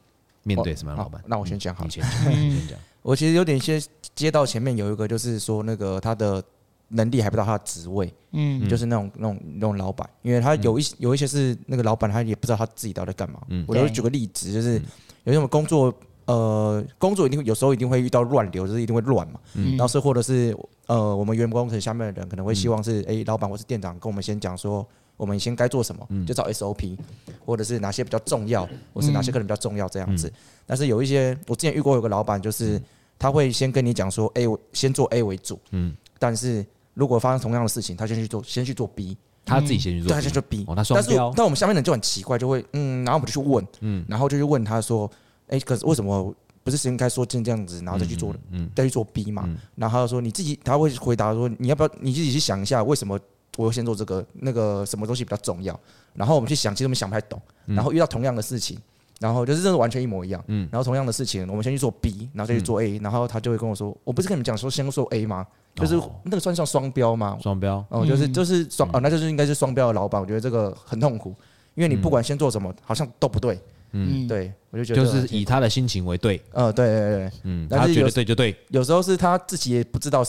面对什么样的老板？那我先讲好，你先讲，你先讲。我其实有点先接到前面有一个，就是说那个他的能力还不到他的职位，嗯，就是那种那种那种老板，因为他有一有一些是那个老板，他也不知道他自己到底干嘛。嗯，我就举个例子，就是。有些什么工作，呃，工作一定会有时候一定会遇到乱流，就是一定会乱嘛。嗯。然后是或者是呃，我们员工层下面的人可能会希望是，哎、嗯欸，老板或是店长跟我们先讲说，我们先该做什么，嗯、就找 SOP，或者是哪些比较重要，或是哪些可能比较重要这样子。嗯、但是有一些，我之前遇过有个老板，就是他会先跟你讲说，A，先做 A 为主。嗯。但是如果发生同样的事情，他先去做，先去做 B。他自己先去做，对，他先去 B。哦，他双标。但我们下面人就很奇怪，就会嗯，然后我们就去问，嗯，然后就去问他说，哎，可是为什么不是应该说先这样子，然后再去做，嗯，再去做 B 嘛？然后他就说你自己，他会回答说，你要不要你自己去想一下，为什么我要先做这个？那个什么东西比较重要？然后我们去想，其实我们想不太懂。然后遇到同样的事情，然后就是真的完全一模一样。嗯，然后同样的事情，我们先去做 B，然后再去做 A，然后他就会跟我说，我不是跟你们讲说先做 A 吗？就是那个算上双标吗？双标哦，就是就是双哦，那就是应该是双标的老板。我觉得这个很痛苦，因为你不管先做什么，好像都不对。嗯，对，我就觉得就是以他的心情为对。呃，对对对，嗯，他觉得对就对。有时候是他自己也不知道，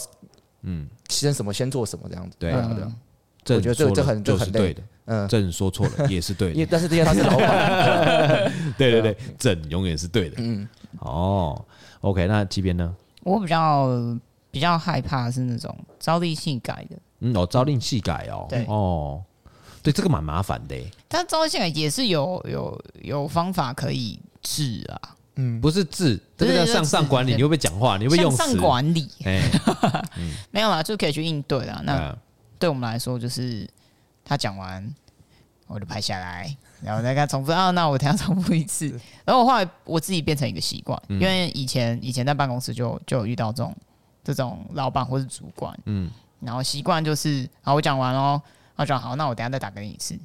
嗯，先什么先做什么这样子。对啊，对，我觉得这这很这很累的。嗯，朕说错了 <laughs> 也是对的，但是这些他是老板。对 <laughs> 对对，朕永远是对的。嗯，哦，OK，那这边呢？我比较。比较害怕是那种朝令夕改的，嗯，哦，朝令夕改哦，对，哦，对，这个蛮麻烦的。但朝令夕改也是有有有方法可以治啊，嗯，不是治，这个叫向上管理。你会不会讲话？你会不会用词？向上管理，哎，<laughs> 没有啦，就可以去应对啦。那对我们来说，就是他讲完，我就拍下来，然后再看重复啊。那我等下重复一次。然后我后来我自己变成一个习惯，因为以前以前在办公室就就有遇到这种。这种老板或是主管，嗯，然后习惯就是，好，我讲完喽，他讲好，那我等下再打给你一次，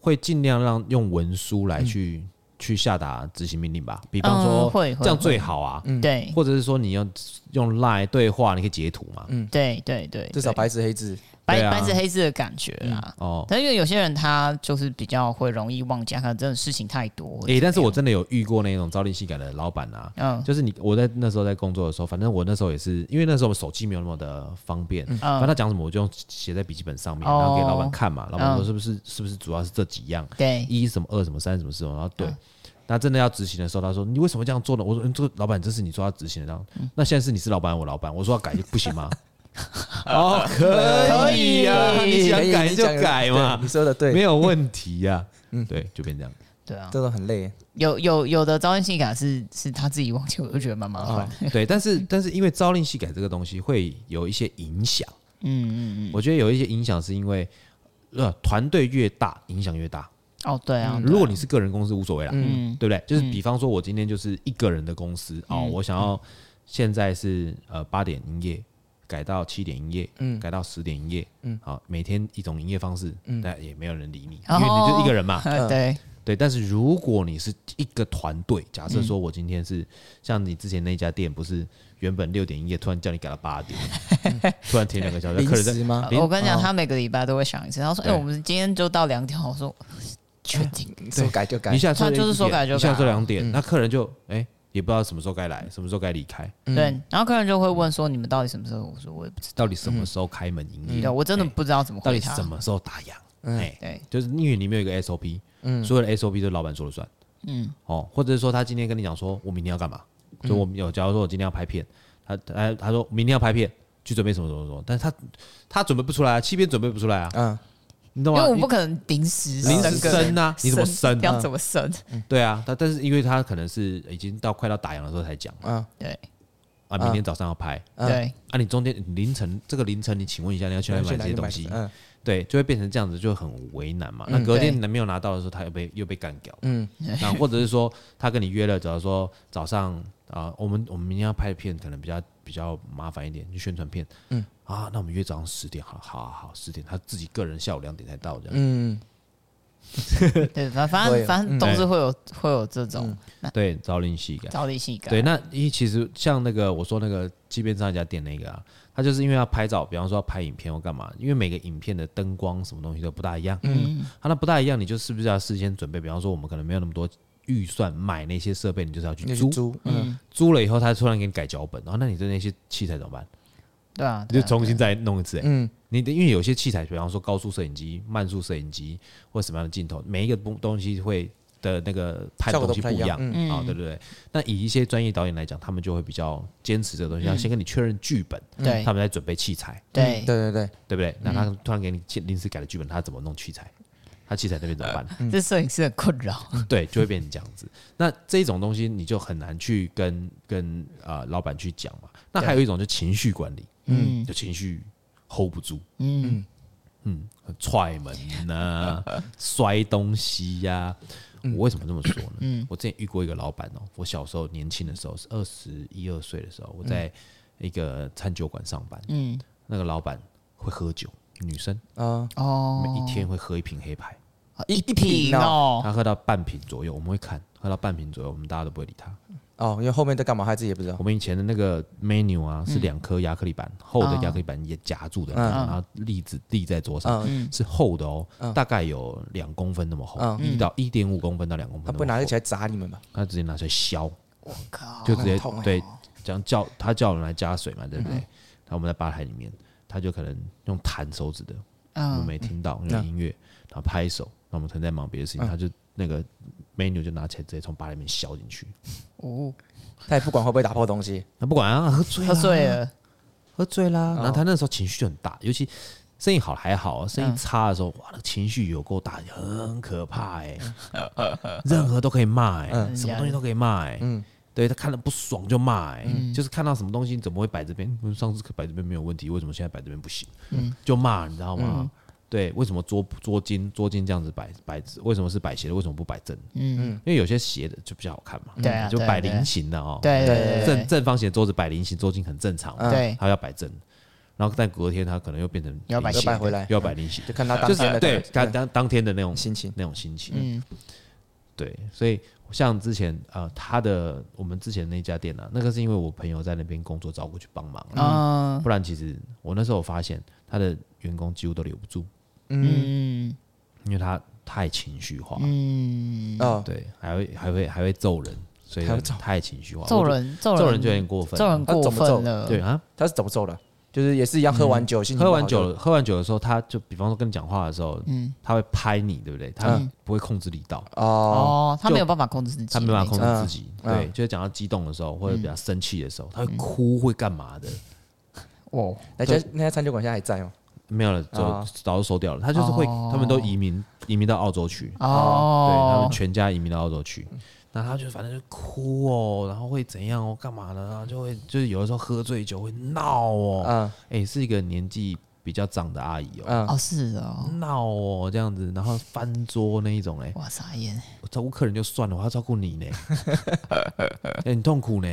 会尽量让用文书来去、嗯、去下达执行命令吧，比方说，会这样最好啊，对，或者是说你要用 LINE 对话，你可以截图嘛，嗯，对对对，至少白纸黑字。白白纸黑字的感觉啦，哦，但因为有些人他就是比较会容易忘记，可能真的事情太多。诶，但是我真的有遇过那种朝令夕改的老板啊，嗯，就是你我在那时候在工作的时候，反正我那时候也是，因为那时候手机没有那么的方便，反正他讲什么我就写在笔记本上面，然后给老板看嘛，老板说是不是是不是主要是这几样，对，一什么二什么三什么四，然后对，那真的要执行的时候，他说你为什么这样做呢？我说嗯这个老板这是你说要执行的，这样，那现在是你是老板我老板，我说要改就不行吗？<laughs> 哦，可以呀，你想改就改嘛，你说的对，没有问题呀。嗯，对，就变这样。对啊，这都很累。有有有的招令夕改是是他自己忘记，我就觉得蛮麻烦。对，<laughs> 但是但是因为招令夕改这个东西会有一些影响。嗯嗯嗯，我觉得有一些影响是因为呃团队越大影响越大。哦，对啊，如果你是个人公司无所谓啦，嗯，对不对？就是比方说我今天就是一个人的公司哦，我想要。现在是呃八点营业，改到七点营业，嗯，改到十点营业，嗯，好，每天一种营业方式，嗯，但也没有人理你，因为你就一个人嘛，<laughs> 对对。但是如果你是一个团队，假设说我今天是像你之前那家店，不是原本六点营业，突然叫你改到八点，<laughs> 突然停两个小时，客人在吗？我跟你讲，他每个礼拜都会想一次，他说：“哎，我们今天就到两点。”我说：“确定，说改就改。”一下他就是说改就改，一下说两点，那客人就哎。也不知道什么时候该来，什么时候该离开。对，然后客人就会问说：“你们到底什么时候？”我说：“我也不知道。”到底什么时候开门营业？对，我真的不知道怎么。到底什么时候打烊？哎，对，就是因为里面有一个 SOP，嗯，所有的 SOP 都是老板说了算，嗯，哦，或者是说他今天跟你讲说，我明天要干嘛？就我们有，假如说我今天要拍片，他他他说明天要拍片，去准备什么什么什么，但是他他准备不出来啊，七边准备不出来啊，嗯。你懂吗？因为我们不可能临时临时生啊，你怎么生？要怎么生？对啊，他但是因为他可能是已经到快到打烊的时候才讲，嗯，对，啊，明天早上要拍，对，啊，你中间凌晨这个凌晨，你请问一下，你要去哪里买这些东西？嗯，对，就会变成这样子，就很为难嘛。那隔天你没有拿到的时候，他又被又被干掉，嗯，那或者是说他跟你约了，假如说早上啊，我们我们明天要拍的片，可能比较比较麻烦一点，就宣传片，嗯。啊，那我们约早上十点，好好好，十点，他自己个人下午两点才到这样。嗯，<laughs> 对，反反正反正总是会有会有这种对朝令夕改，朝令夕改。对，那因为其实像那个我说那个街边上一家店那个啊，他就是因为要拍照，比方说要拍影片或干嘛，因为每个影片的灯光什么东西都不大一样。嗯，他那不大一样，你就是不是要事先准备？比方说我们可能没有那么多预算买那些设备，你就是要去租。嗯，租了以后他突然给你改脚本，然后那你的那些器材怎么办？对啊，就重新再弄一次。嗯，你的因为有些器材，比方说高速摄影机、慢速摄影机或什么样的镜头，每一个东东西会的那个拍的东西不一样啊，对不对？那以一些专业导演来讲，他们就会比较坚持这个东西，要先跟你确认剧本，对，他们在准备器材，对，对对对，对不对？那他突然给你临时改了剧本，他怎么弄器材？他器材那边怎么办？这摄影师的困扰，<laughs> 对，就会变成这样子。那这种东西你就很难去跟跟啊老板去讲嘛。那还有一种就情绪管理。嗯，就情绪 hold 不住，嗯。嗯，踹门呐，<laughs> 摔东西呀。我为什么这么说呢？嗯，我之前遇过一个老板哦，我小时候年轻的时候是二十一二岁的时候，我在一个餐酒馆上班，嗯，那个老板会喝酒，女生。啊。哦，每一天会喝一瓶黑牌，一瓶哦，他喝到半瓶左右，我们会看，喝到半瓶左右，我们大家都不会理他。哦，因为后面在干嘛，他自己也不知道。我们以前的那个 menu 啊，是两颗亚克力板，厚的亚克力板也夹住的，然后立子立在桌上，是厚的哦，大概有两公分那么厚，一到一点五公分到两公分。他不会拿起来砸你们吧？他直接拿出来削，我靠，就直接对，这样叫他叫人来加水嘛，对不对？然后我们在吧台里面，他就可能用弹手指的，我们没听到用音乐，然后拍手，那我们可能在忙别的事情，他就那个。menu 就拿起来直接从吧里面削进去，哦，他也不管会不会打破东西，<laughs> 他不管啊，喝醉喝醉了，喝醉啦。然后他那时候情绪就很大，尤其生意好还好，生意差的时候，哇，那情绪有够大，很可怕哎，<laughs> 任何都可以骂哎，什么东西都可以骂哎，嗯，对他看了不爽就骂哎，就是看到什么东西怎么会摆这边，上次摆这边没有问题，为什么现在摆这边不行？嗯，就骂你知道吗？对，为什么桌桌巾桌巾这样子摆摆子？为什么是摆斜的？为什么不摆正？嗯嗯，因为有些斜的就比较好看嘛。对啊，就摆菱形的哦。对对正正方形的桌子摆菱形，桌巾很正常。对，他要摆正，然后但隔天他可能又变成要摆摆回来，又要摆菱形，就看他当天的对当当当天的那种心情，那种心情。嗯，对，所以像之前呃，他的我们之前那家店呢，那个是因为我朋友在那边工作，找过去帮忙啊。不然其实我那时候发现他的员工几乎都留不住。嗯，因为他太情绪化，嗯，哦，对，还会还会还会揍人，所以他太情绪化，揍人揍人。就有点过分，揍人过分了，对啊，他是怎么揍的？就是也是一样，喝完酒，喝完酒，喝完酒的时候，他就比方说跟你讲话的时候，嗯，他会拍你，对不对？他不会控制力道，哦，他没有办法控制自己，他没办法控制自己，对，就是讲到激动的时候或者比较生气的时候，他会哭，会干嘛的？哦，那家那家餐酒馆现在还在吗？没有了，早早就收掉了。他就是会，他们都移民移民到澳洲去。哦，对，他们全家移民到澳洲去。那他就反正就哭哦，然后会怎样哦，干嘛的？然后就会就是有的时候喝醉酒会闹哦。嗯，哎，是一个年纪比较长的阿姨哦。嗯，哦是哦，闹哦这样子，然后翻桌那一种哎。哇，傻眼！我照顾客人就算了，我要照顾你呢。<laughs> 哎，很痛苦呢。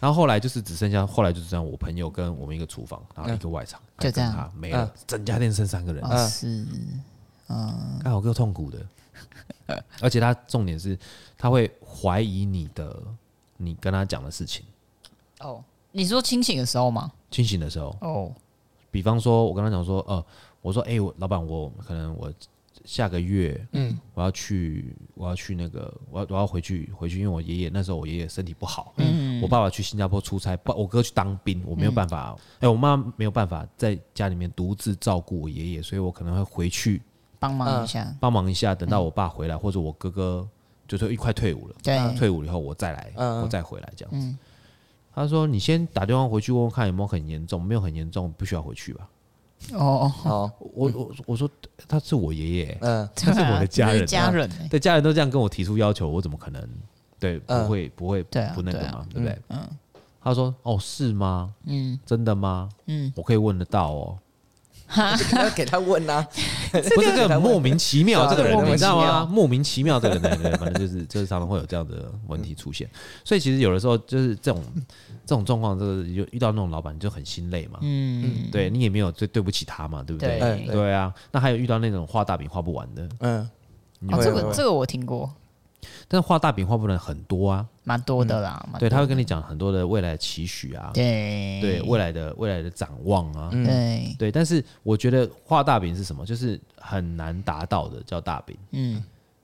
然后后来就是只剩下后来就是这样，我朋友跟我们一个厨房，然后一个外场，就这样他没了，整家店剩三个人，是，嗯，刚好够痛苦的。<laughs> 而且他重点是，他会怀疑你的，你跟他讲的事情。哦，你说清醒的时候吗？清醒的时候。哦，比方说，我跟他讲说，呃，我说，哎、欸，老板，我可能我下个月，嗯，我要去，我要去那个，我要我要回去回去，因为我爷爷那时候我爷爷身体不好，嗯，我爸爸去新加坡出差，爸，我哥去当兵，我没有办法，哎、嗯。欸，我妈没有办法在家里面独自照顾我爷爷，所以我可能会回去。帮忙一下，帮忙一下，等到我爸回来，或者我哥哥就是一块退伍了，对，退伍以后我再来，我再回来这样子。他说：“你先打电话回去问问看有没有很严重，没有很严重，不需要回去吧？”哦哦，我我我说他是我爷爷，嗯，他是我的家人，<laughs> 家人。对家人都这样跟我提出要求，我怎么可能？对不会不会不那个嘛，对不对？嗯，他说：“哦，是吗？嗯，真的吗？嗯，我可以问得到哦。”要 <laughs> 给他问呐，<laughs> 不是这个莫名其妙 <laughs> 这个人，你知道吗？莫名其妙这个人，反正就是就是常常会有这样的问题出现。所以其实有的时候就是这种这种状况，就是有遇到那种老板就很心累嘛。嗯，对你也没有对对不起他嘛，对不对？对啊。那还有遇到那种画大饼画不完的，嗯，这个这个我听过。但是画大饼画不能很多啊，蛮多的啦。对，他会跟你讲很多的未来的期许啊，对对，未来的未来的展望啊，对对。但是我觉得画大饼是什么？就是很难达到的叫大饼，嗯，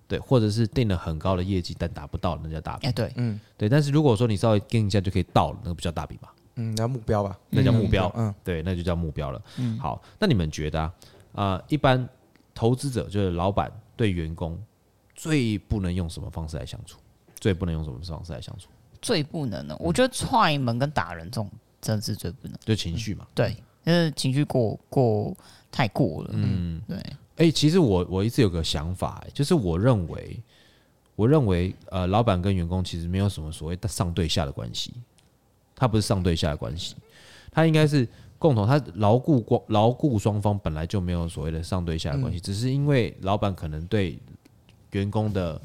对，或者是定了很高的业绩但达不到那叫大饼，哎对，嗯对。但是如果说你稍微跟一下就可以到了，那个不叫大饼吧？嗯，那叫目标吧，那叫目标，嗯，对，那就叫目标了。嗯，好，那你们觉得啊，一般投资者就是老板对员工。最不能用什么方式来相处？最不能用什么方式来相处？最不能呢？我觉得踹门跟打人这种真的是最不能。就情绪嘛、嗯，对，因为情绪过过太过了。嗯，对。哎、欸，其实我我一直有个想法，就是我认为，我认为，呃，老板跟员工其实没有什么所谓的上对下的关系，他不是上对下的关系，他应该是共同，他牢固光牢固双方本来就没有所谓的上对下的关系，嗯、只是因为老板可能对。员工的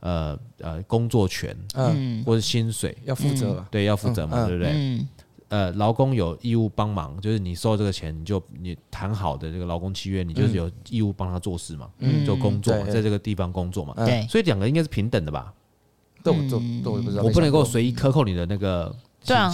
呃呃工作权，嗯，或者薪水。要负责，对，要负责嘛，对不对？嗯。呃，劳工有义务帮忙，就是你收这个钱，你就你谈好的这个劳工契约，你就是有义务帮他做事嘛，嗯。做工作，在这个地方工作嘛，对，所以两个应该是平等的吧？都都都不知道，我不能够随意克扣你的那个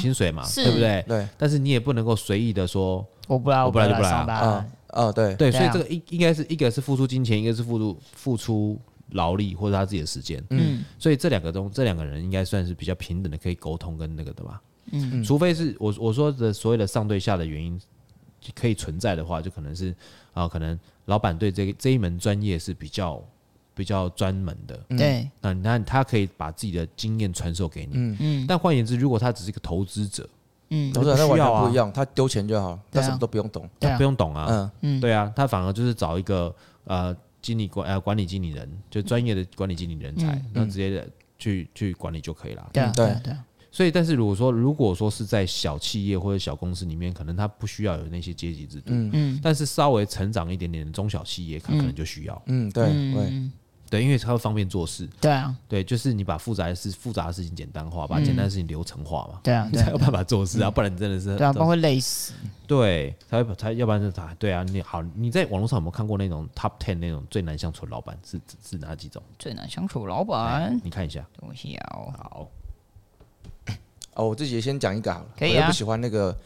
薪水嘛，对不对？对，但是你也不能够随意的说我不来，我不来就不来啊，啊，对。对，所以这个应应该是一个是付出金钱，一个是付出付出。劳力或者他自己的时间，嗯，所以这两个中，这两个人应该算是比较平等的，可以沟通跟那个的吧，嗯，除非是我我说的所谓的上对下的原因可以存在的话，就可能是啊，可能老板对这个这一门专业是比较比较专门的，对，那你看他可以把自己的经验传授给你，嗯。嗯，但换言之，如果他只是一个投资者，嗯，投资者他完全不一样，他丢钱就好，他什么都不用懂，他不用懂啊，嗯嗯，对啊，他反而就是找一个呃。经理管呃管理经理人，就专业的管理经理人才，那直接去去管理就可以了。对对对。所以，但是如果说如果说是在小企业或者小公司里面，可能他不需要有那些阶级制度。嗯嗯。但是稍微成长一点点的中小企业，可能就需要。嗯，对对。对，因为它会方便做事。对啊，对，就是你把复杂的事、复杂的事情简单化，把简单的事情流程化嘛。对啊，你才有办法做事啊，不然你真的是对啊，不然会累死。对，才会才要不然就他对啊，你好，你在网络上有没有看过那种 top ten 那种最难相处的老板是是哪几种？最难相处老板，你看一下。东西哦，好。<coughs> 哦，我自己先讲一个好了。可以啊。我不喜欢那个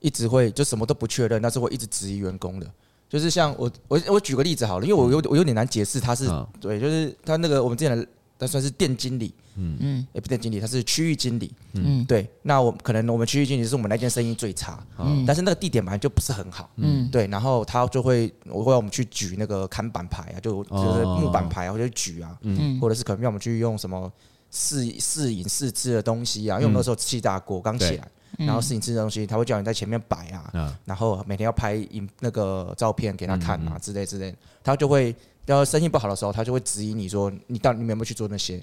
一直会就什么都不确认，但是会一直质疑员工的。就是像我我我举个例子好了，因为我有我有点难解释，他是对，就是他那个我们之前的他算是店经理，嗯。嗯，也不店经理，他是区域经理，嗯。对。那我可能我们区域经理是我们那间生意最差，嗯，但是那个地点本来就不是很好，嗯。对。然后他就会我会让我们去举那个看板牌啊，就就是木板牌啊，或者举啊，嗯，或者是可能让我们去用什么试试饮试吃的东西啊，因为我们那时候气大锅刚起来。然后试你吃的东西，他会叫你在前面摆啊，然后每天要拍影那个照片给他看啊，之类之类。他就会，要生意不好的时候，他就会质疑你说，你到底你有没有去做那些？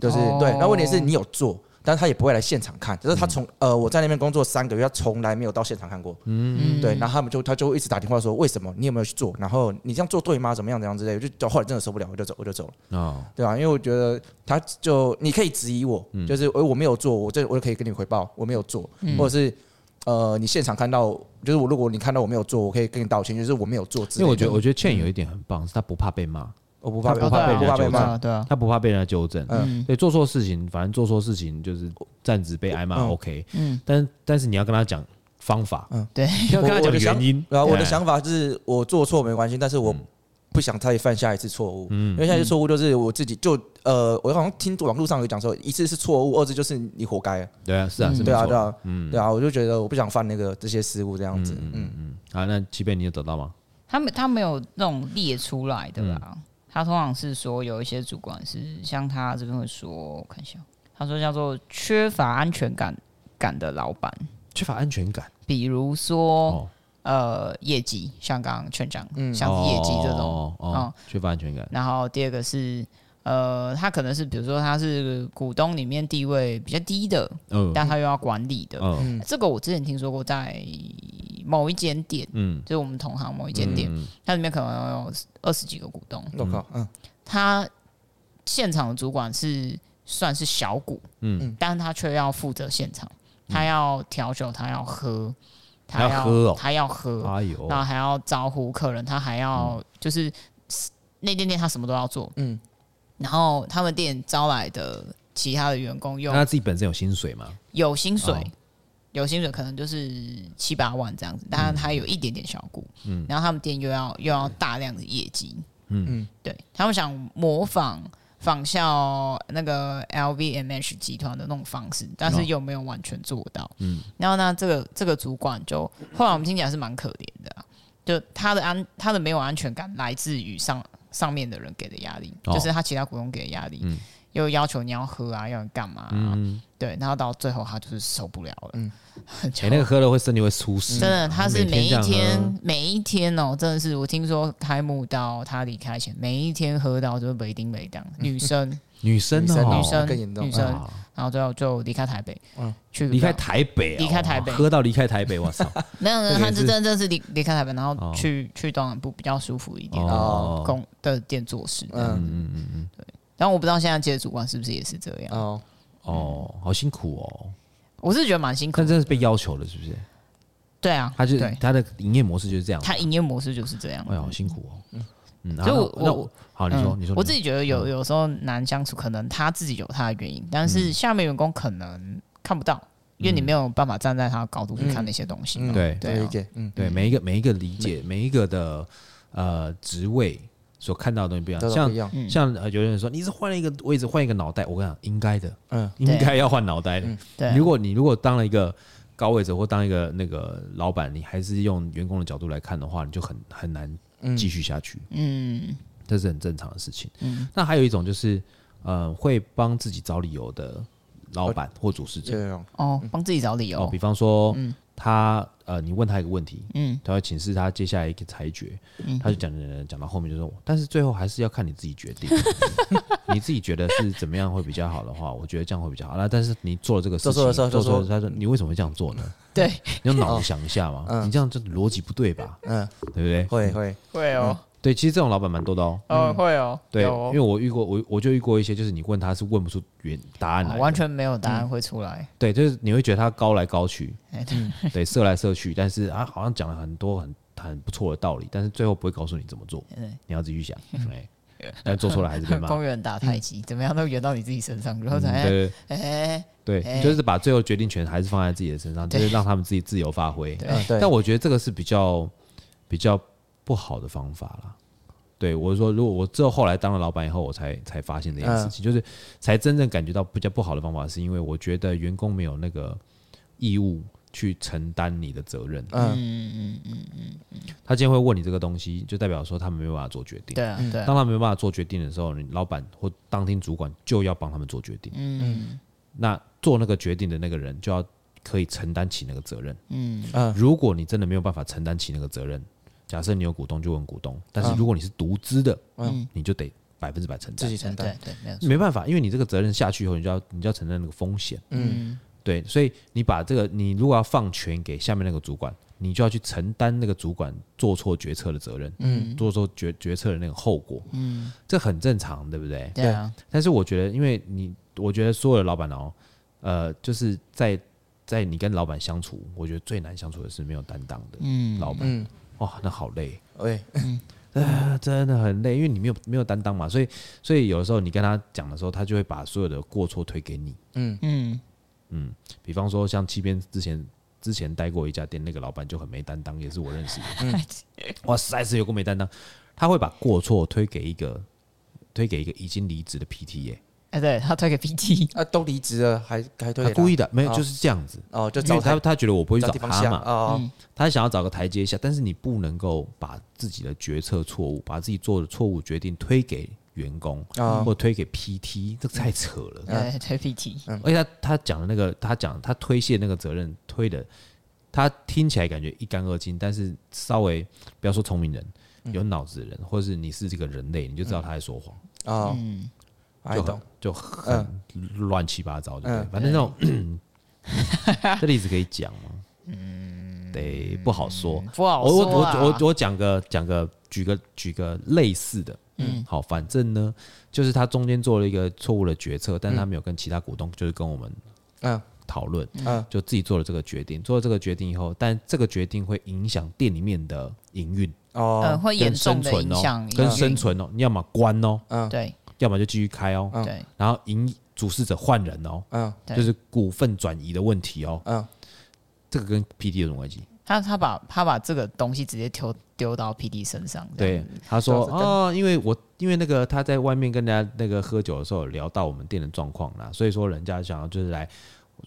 就是对。那问题是你有做，但是他也不会来现场看，就是他从呃我在那边工作三个月，他从来没有到现场看过。嗯，对，然后他们就他就一直打电话说，为什么你有没有去做？然后你这样做对吗？怎么样怎样之类的，就后来真的受不了，我就走，我就走了。哦，对吧？因为我觉得他就你可以质疑我，就是我没有做，我这我就可以跟你回报我没有做，或者是。呃，你现场看到，就是我，如果你看到我没有做，我可以跟你道歉，就是我没有做。因为我觉得，我觉得 Chen 有一点很棒，是他不怕被骂，我不怕，不怕被不怕被骂，对啊，他不怕被人家纠正。嗯，对，做错事情，反正做错事情就是站直被挨骂，OK。嗯，但但是你要跟他讲方法，嗯，对，要跟他讲原因。然后我的想法是我做错没关系，但是我。不想再犯下一次错误，嗯，因为下一次错误就是我自己就呃，我好像听网络上有讲说，一次是错误，二次就是你活该。对啊，是啊，是对啊，对啊，嗯，对啊，我就觉得我不想犯那个这些失误这样子，嗯。嗯。啊，那七贝你有得到吗？他没，他没有那种列出来的啦。他通常是说有一些主管是像他这边会说，我看一下，他说叫做缺乏安全感感的老板，缺乏安全感，比如说。呃，业绩像刚刚劝讲，像业绩这种，嗯，缺乏安全感。然后第二个是，呃，他可能是比如说他是股东里面地位比较低的，嗯，但他又要管理的，嗯，这个我之前听说过，在某一间店，嗯，就是我们同行某一间店，它里面可能有二十几个股东，我靠，嗯，他现场的主管是算是小股，嗯，但是他却要负责现场，他要调酒，他要喝。他要喝哦，他要喝，然后还要招呼客人，他还要就是那间店他什么都要做，嗯，然后他们店招来的其他的员工用，他自己本身有薪水吗？有薪水，有薪水可能就是七八万这样子，但是他有一点点小股，嗯，然后他们店又要又要大量的业绩，嗯。嗯，对他们想模仿。仿效那个 LVMH 集团的那种方式，但是又没有完全做到。嗯，然后呢，这个这个主管就后来我们听起来是蛮可怜的，就他的安他的没有安全感来自于上上面的人给的压力，就是他其他股东给的压力，又要求你要喝啊，要你干嘛？嗯，对，然后到最后他就是受不了了。嗯。<laughs> 哎，那个喝了会身体会出事。真的，他是每一天每一天哦，真的是我听说开幕到他离开前，每一天喝到就是没丁没当。女生，<laughs> 女生，女生，女生，然后最后就离开台北，嗯，去离开台北，离开台北，喝到离开台北，我操！<laughs> 没有，他是真正是离离开台北，然后去去东南部比较舒服一点的工的店做事。嗯嗯嗯嗯，对。然后我不知道现在接的主管是不是也是这样？哦哦，好辛苦哦。我是觉得蛮辛苦，但真的是被要求的，是不是？对啊，他就他的营业模式就是这样，他营业模式就是这样。哎呀，好辛苦哦。嗯嗯，所以我我好，你说你说，我自己觉得有有时候难相处，可能他自己有他的原因，但是下面员工可能看不到，因为你没有办法站在他的高度去看那些东西。对对，理解。嗯，对，每一个每一个理解，每一个的呃职位。所看到的东西不一样，像、嗯、像呃，有人说你是换了一个位置，换一个脑袋，我跟你讲，应该的，嗯，应该要换脑袋的。如果你如果当了一个高位者或当一个那个老板，你还是用员工的角度来看的话，你就很很难继续下去。嗯，这是很正常的事情。嗯，那还有一种就是呃，会帮自己找理由的老板或主事者。哦，帮自己找理由。哦，比方说，嗯。他呃，你问他一个问题，嗯，他会请示他接下来一个裁决，嗯，他就讲讲讲到后面就说，但是最后还是要看你自己决定，<laughs> 你自己觉得是怎么样会比较好的话，我觉得这样会比较好。那但是你做了这个事情，做错做错，他说你为什么会这样做呢？对，你用脑子想一下嘛，你这样就逻辑不对吧？嗯，对不对？会会会哦。对，其实这种老板蛮多的哦。嗯，会哦。对，因为我遇过，我我就遇过一些，就是你问他是问不出原答案来，完全没有答案会出来。对，就是你会觉得他高来高去，<laughs> 对，射来射去，但是啊，好像讲了很多很很不错的道理，但是最后不会告诉你怎么做，你要自己去想。对，<laughs> 但做出来还是被骂。公园打太极，怎么样都圆到你自己身上，然后才对，哎，对，就是把最后决定权还是放在自己的身上，就是让他们自己自由发挥。对，但我觉得这个是比较比较不好的方法了。对，我是说，如果我之后后来当了老板以后，我才才发现这件事情，就是才真正感觉到比较不好的方法，是因为我觉得员工没有那个义务去承担你的责任。嗯嗯嗯嗯，他今天会问你这个东西，就代表说他们没有办法做决定。对啊，对。当他没有办法做决定的时候，你老板或当天主管就要帮他们做决定。嗯，那做那个决定的那个人就要可以承担起那个责任。嗯嗯，如果你真的没有办法承担起那个责任。假设你有股东就问股东，但是如果你是独资的，嗯，你就得百分之百承担，自己承担，对对，没有，没办法，因为你这个责任下去以后，你就要你就要承担那个风险，嗯，对，所以你把这个你如果要放权给下面那个主管，你就要去承担那个主管做错决策的责任，嗯，做错决决策的那个后果，嗯，这很正常，对不对？对啊。但是我觉得，因为你，我觉得所有的老板哦，呃，就是在在你跟老板相处，我觉得最难相处的是没有担当的老板，嗯，哇，那好累，对，嗯。啊，真的很累，因为你没有没有担当嘛，所以所以有的时候你跟他讲的时候，他就会把所有的过错推给你。嗯嗯嗯，比方说像七边之前之前待过一家店，那个老板就很没担当，也是我认识的。嗯、<laughs> 哇，实在是有够没担当，他会把过错推给一个推给一个已经离职的 PT 耶。哎，对他推给 PT，<laughs> 啊，都离职了，还还推？他故意的，没有，就是这样子。哦，就找他，他觉得我不会去找他嘛。哦，他想要找个台阶下，但是你不能够把自己的决策错误，把自己做的错误决定推给员工啊，或推给 PT，这个太扯了。对，推 PT。而且他他讲的那个，他讲他推卸那个责任推的，他听起来感觉一干二净，但是稍微不要说聪明人，有脑子的人，或者是你是这个人类，你就知道他在说谎。啊。就很就很乱七八糟，对？反正那种 <clears throat> 这例子可以讲吗？嗯，对，不好说，不好说。我我我我讲个讲个举个举个类似的，嗯，好，反正呢，就是他中间做了一个错误的决策，但他没有跟其他股东，就是跟我们嗯。讨论，嗯，就自己做了这个决定，做了这个决定以后，但这个决定会影响店里面的营运。哦，会严重的影响跟生存哦，你要么关哦，嗯，对。要么就继续开哦，对，然后引主事者换人哦，嗯，就是股份转移的问题哦，嗯，这个跟 PD 有什么关系？他他把他把这个东西直接丢丢到 PD 身上，对，他说哦，因为我因为那个他在外面跟人家那个喝酒的时候聊到我们店的状况啦，所以说人家想要就是来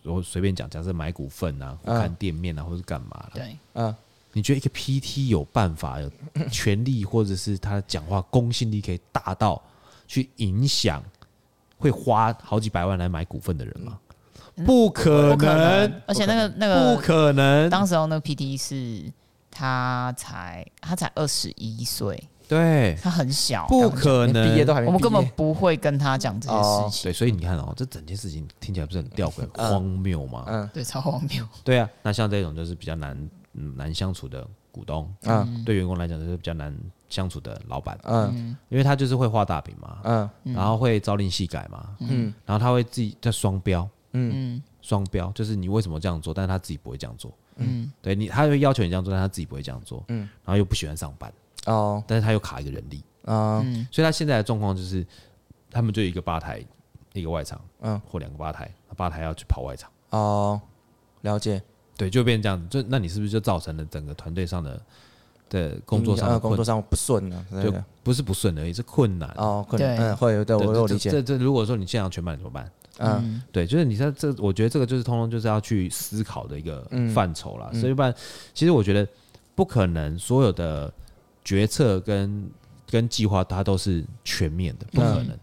我随便讲，假设买股份啊，看店面啊，或是干嘛的，对，嗯，你觉得一个 PT 有办法有权利，或者是他讲话公信力可以大到？去影响会花好几百万来买股份的人吗？不可能，而且那个那个不可能。当时候那个 PT 是他才他才二十一岁，对，他很小，不可能。毕业都还没，我们根本不会跟他讲这些事情。对，所以你看哦，这整件事情听起来不是很吊诡、荒谬吗？嗯，对，超荒谬。对啊，那像这种就是比较难难相处的股东，嗯，对员工来讲就是比较难。相处的老板，嗯，因为他就是会画大饼嘛，嗯，然后会朝令夕改嘛，嗯，然后他会自己在双标，嗯，双标就是你为什么这样做，但是他自己不会这样做，嗯，对你，他会要求你这样做，但他自己不会这样做，嗯，然后又不喜欢上班，哦，但是他又卡一个人力，啊，所以他现在的状况就是，他们就一个吧台，一个外场，嗯，或两个吧台，吧台要去跑外场，哦，了解，对，就变成这样，就那你是不是就造成了整个团队上的？的，工作上工作上不顺了，就不是不顺而已，是困难哦，困难，嗯，会有的，我有理解。这这，如果说你现场全满怎么办？嗯，对，就是你在这，我觉得这个就是通通就是要去思考的一个范畴了。所以不然，其实我觉得不可能所有的决策跟跟计划它都是全面的，不可能。嗯，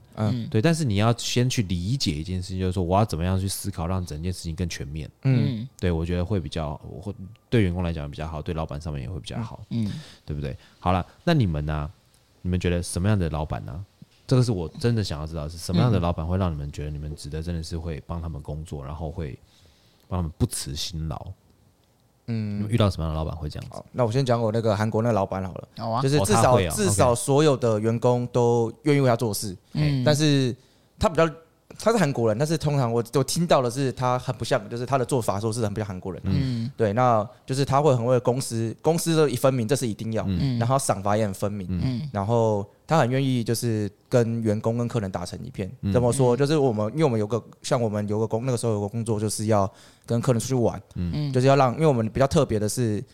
对，但是你要先去理解一件事情，就是说我要怎么样去思考，让整件事情更全面。嗯，对，我觉得会比较，我会对员工来讲比较好，对老板上面也会比较好。嗯，对不对？好了，那你们呢？你们觉得什么样的老板呢？这个是我真的想要知道，是什么样的老板会让你们觉得你们值得真的是会帮他们工作，然后会帮他们不辞辛劳。嗯，遇到什么样的老板会这样子？那我先讲我那个韩国那个老板好了，好啊，就是至少至少所有的员工都愿意为他做事。嗯，但是他比较他是韩国人，但是通常我我听到的是他很不像，就是他的做法说是很不像韩国人。嗯，对，那就是他会很为公司公司的一分明，这是一定要。嗯，然后赏罚也很分明。嗯，然后。他很愿意，就是跟员工跟客人打成一片。怎么说？就是我们，因为我们有个像我们有个工，那个时候有个工作，就是要跟客人出去玩。嗯，就是要让，因为我们比较特别的是，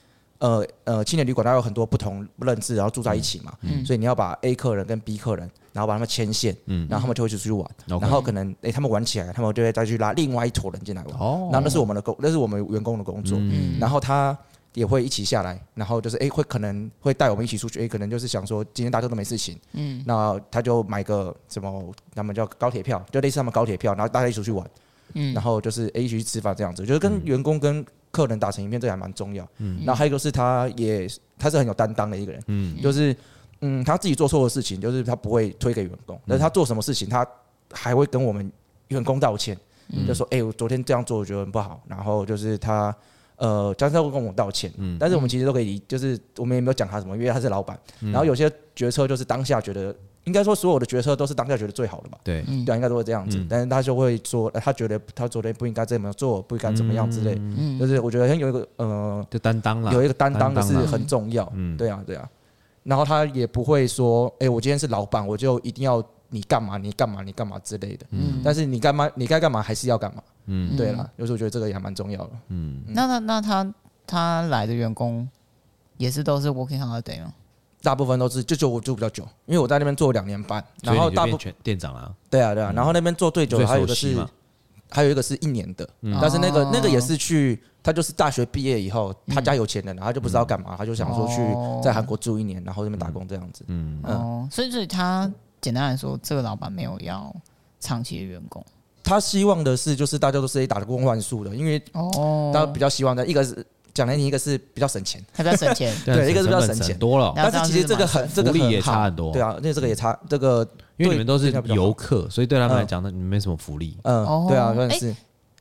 呃呃，青年旅馆它有很多不同认知，然后住在一起嘛。嗯，所以你要把 A 客人跟 B 客人，然后把他们牵线。嗯，然后他们就会去出去玩。然后可能诶，他们玩起来，他们就会再去拉另外一坨人进来玩。哦，然后那是我们的工，那是我们员工的工作。嗯，然后他。也会一起下来，然后就是哎，会可能会带我们一起出去，哎，可能就是想说今天大家都没事情，嗯，那他就买个什么，他们叫高铁票，就类似他们高铁票，然后大家一起出去玩，嗯，然后就是哎一起去吃饭这样子，就是跟员工跟客人打成一片，这还蛮重要，嗯，然后还有一个是他也他是很有担当的一个人，嗯，就是嗯，他自己做错的事情，就是他不会推给员工，但是他做什么事情，他还会跟我们员工道歉，嗯、就说：“哎、欸，我昨天这样做，我觉得很不好。”然后就是他，呃，张三会跟我们道歉。嗯，但是我们其实都可以，就是我们也没有讲他什么，因为他是老板。然后有些决策就是当下觉得，应该说所有的决策都是当下觉得最好的吧？对，对，应该都会这样子。但是他就会说，他觉得他昨天不应该这么做，不应该怎么样之类。嗯，就是我觉得有一个呃，就担当了，有一个担当的是很重要。嗯，对啊，对啊。然后他也不会说，哎，我今天是老板，我就一定要你干嘛，你干嘛，你干嘛之类的。嗯。但是你干嘛，你该干嘛还是要干嘛。嗯。对了，有时候我觉得这个也还蛮重要的。嗯。那那那他他来的员工也是都是 working holiday 吗？大部分都是，就就我住比较久，因为我在那边做两年半，然后大部分店长啊。对啊对啊，然后那边做最久的还有一个是，还有一个是一年的，但是那个那个也是去。他就是大学毕业以后，他家有钱人，然后就不知道干嘛，他就想说去在韩国住一年，然后那边打工这样子。嗯。哦，所以所以他简单来说，这个老板没有要长期的员工，他希望的是就是大家都是打工换数的，因为哦，他比较希望的一个是讲难听，一个是比较省钱，他比较省钱，<laughs> 对，一个是比较省钱。多了，但是其实这个很这个福利也差很多，对啊，那这个也差这个，因为你们都是游客，所以对他们来讲呢，你们没什么福利。嗯，对啊，算是。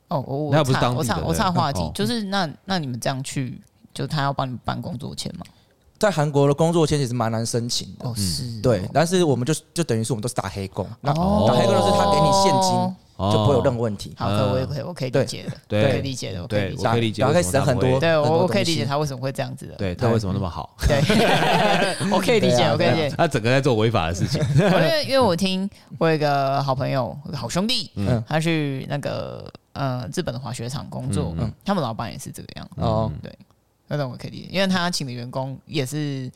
哦，我我插我差我差话题，就是那那你们这样去，就他要帮你们办工作签吗？在韩国的工作签其实蛮难申请的，哦是，对，但是我们就就等于是我们都是打黑工，那打黑工就是他给你现金，就不会有任何问题。好，我也可以我可以理解的，对，可以理解的，对，我可以理解，然后可以省很多，对我我可以理解他为什么会这样子的，对他为什么那么好，对，<laughs> 我可以理解，我可以理解，他整个在做违法的事情，<laughs> 因为因为我听我有一个好朋友，好兄弟，嗯，他去那个。呃，日本的滑雪场工作，嗯，他们老板也是这个样子。哦，对，那种我可以理解，因为他请的员工也是，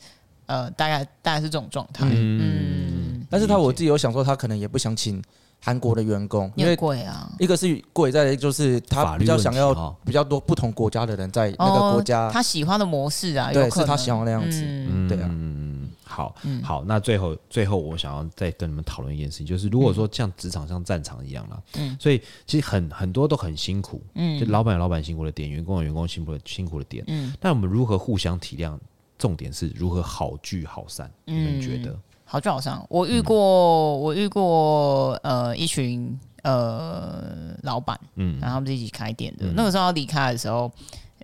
呃，大概大概是这种状态。嗯，但是他我自己有想说，他可能也不想请韩国的员工，因为贵啊。一个是贵，再来就是他比较想要比较多不同国家的人在那个国家，他喜欢的模式啊，对，是他喜欢那样子。嗯，对啊。好，嗯好，那最后最后，我想要再跟你们讨论一件事情，就是如果说像职场像战场一样了，嗯，所以其实很很多都很辛苦，嗯，就老板有老板辛苦的点，员工有员工辛苦的辛苦的点，嗯，但我们如何互相体谅？重点是如何好聚好散？你们觉得？好聚好散，我遇过，我遇过，呃，一群呃老板，嗯，然后他们是一起开店的，那个时候要离开的时候。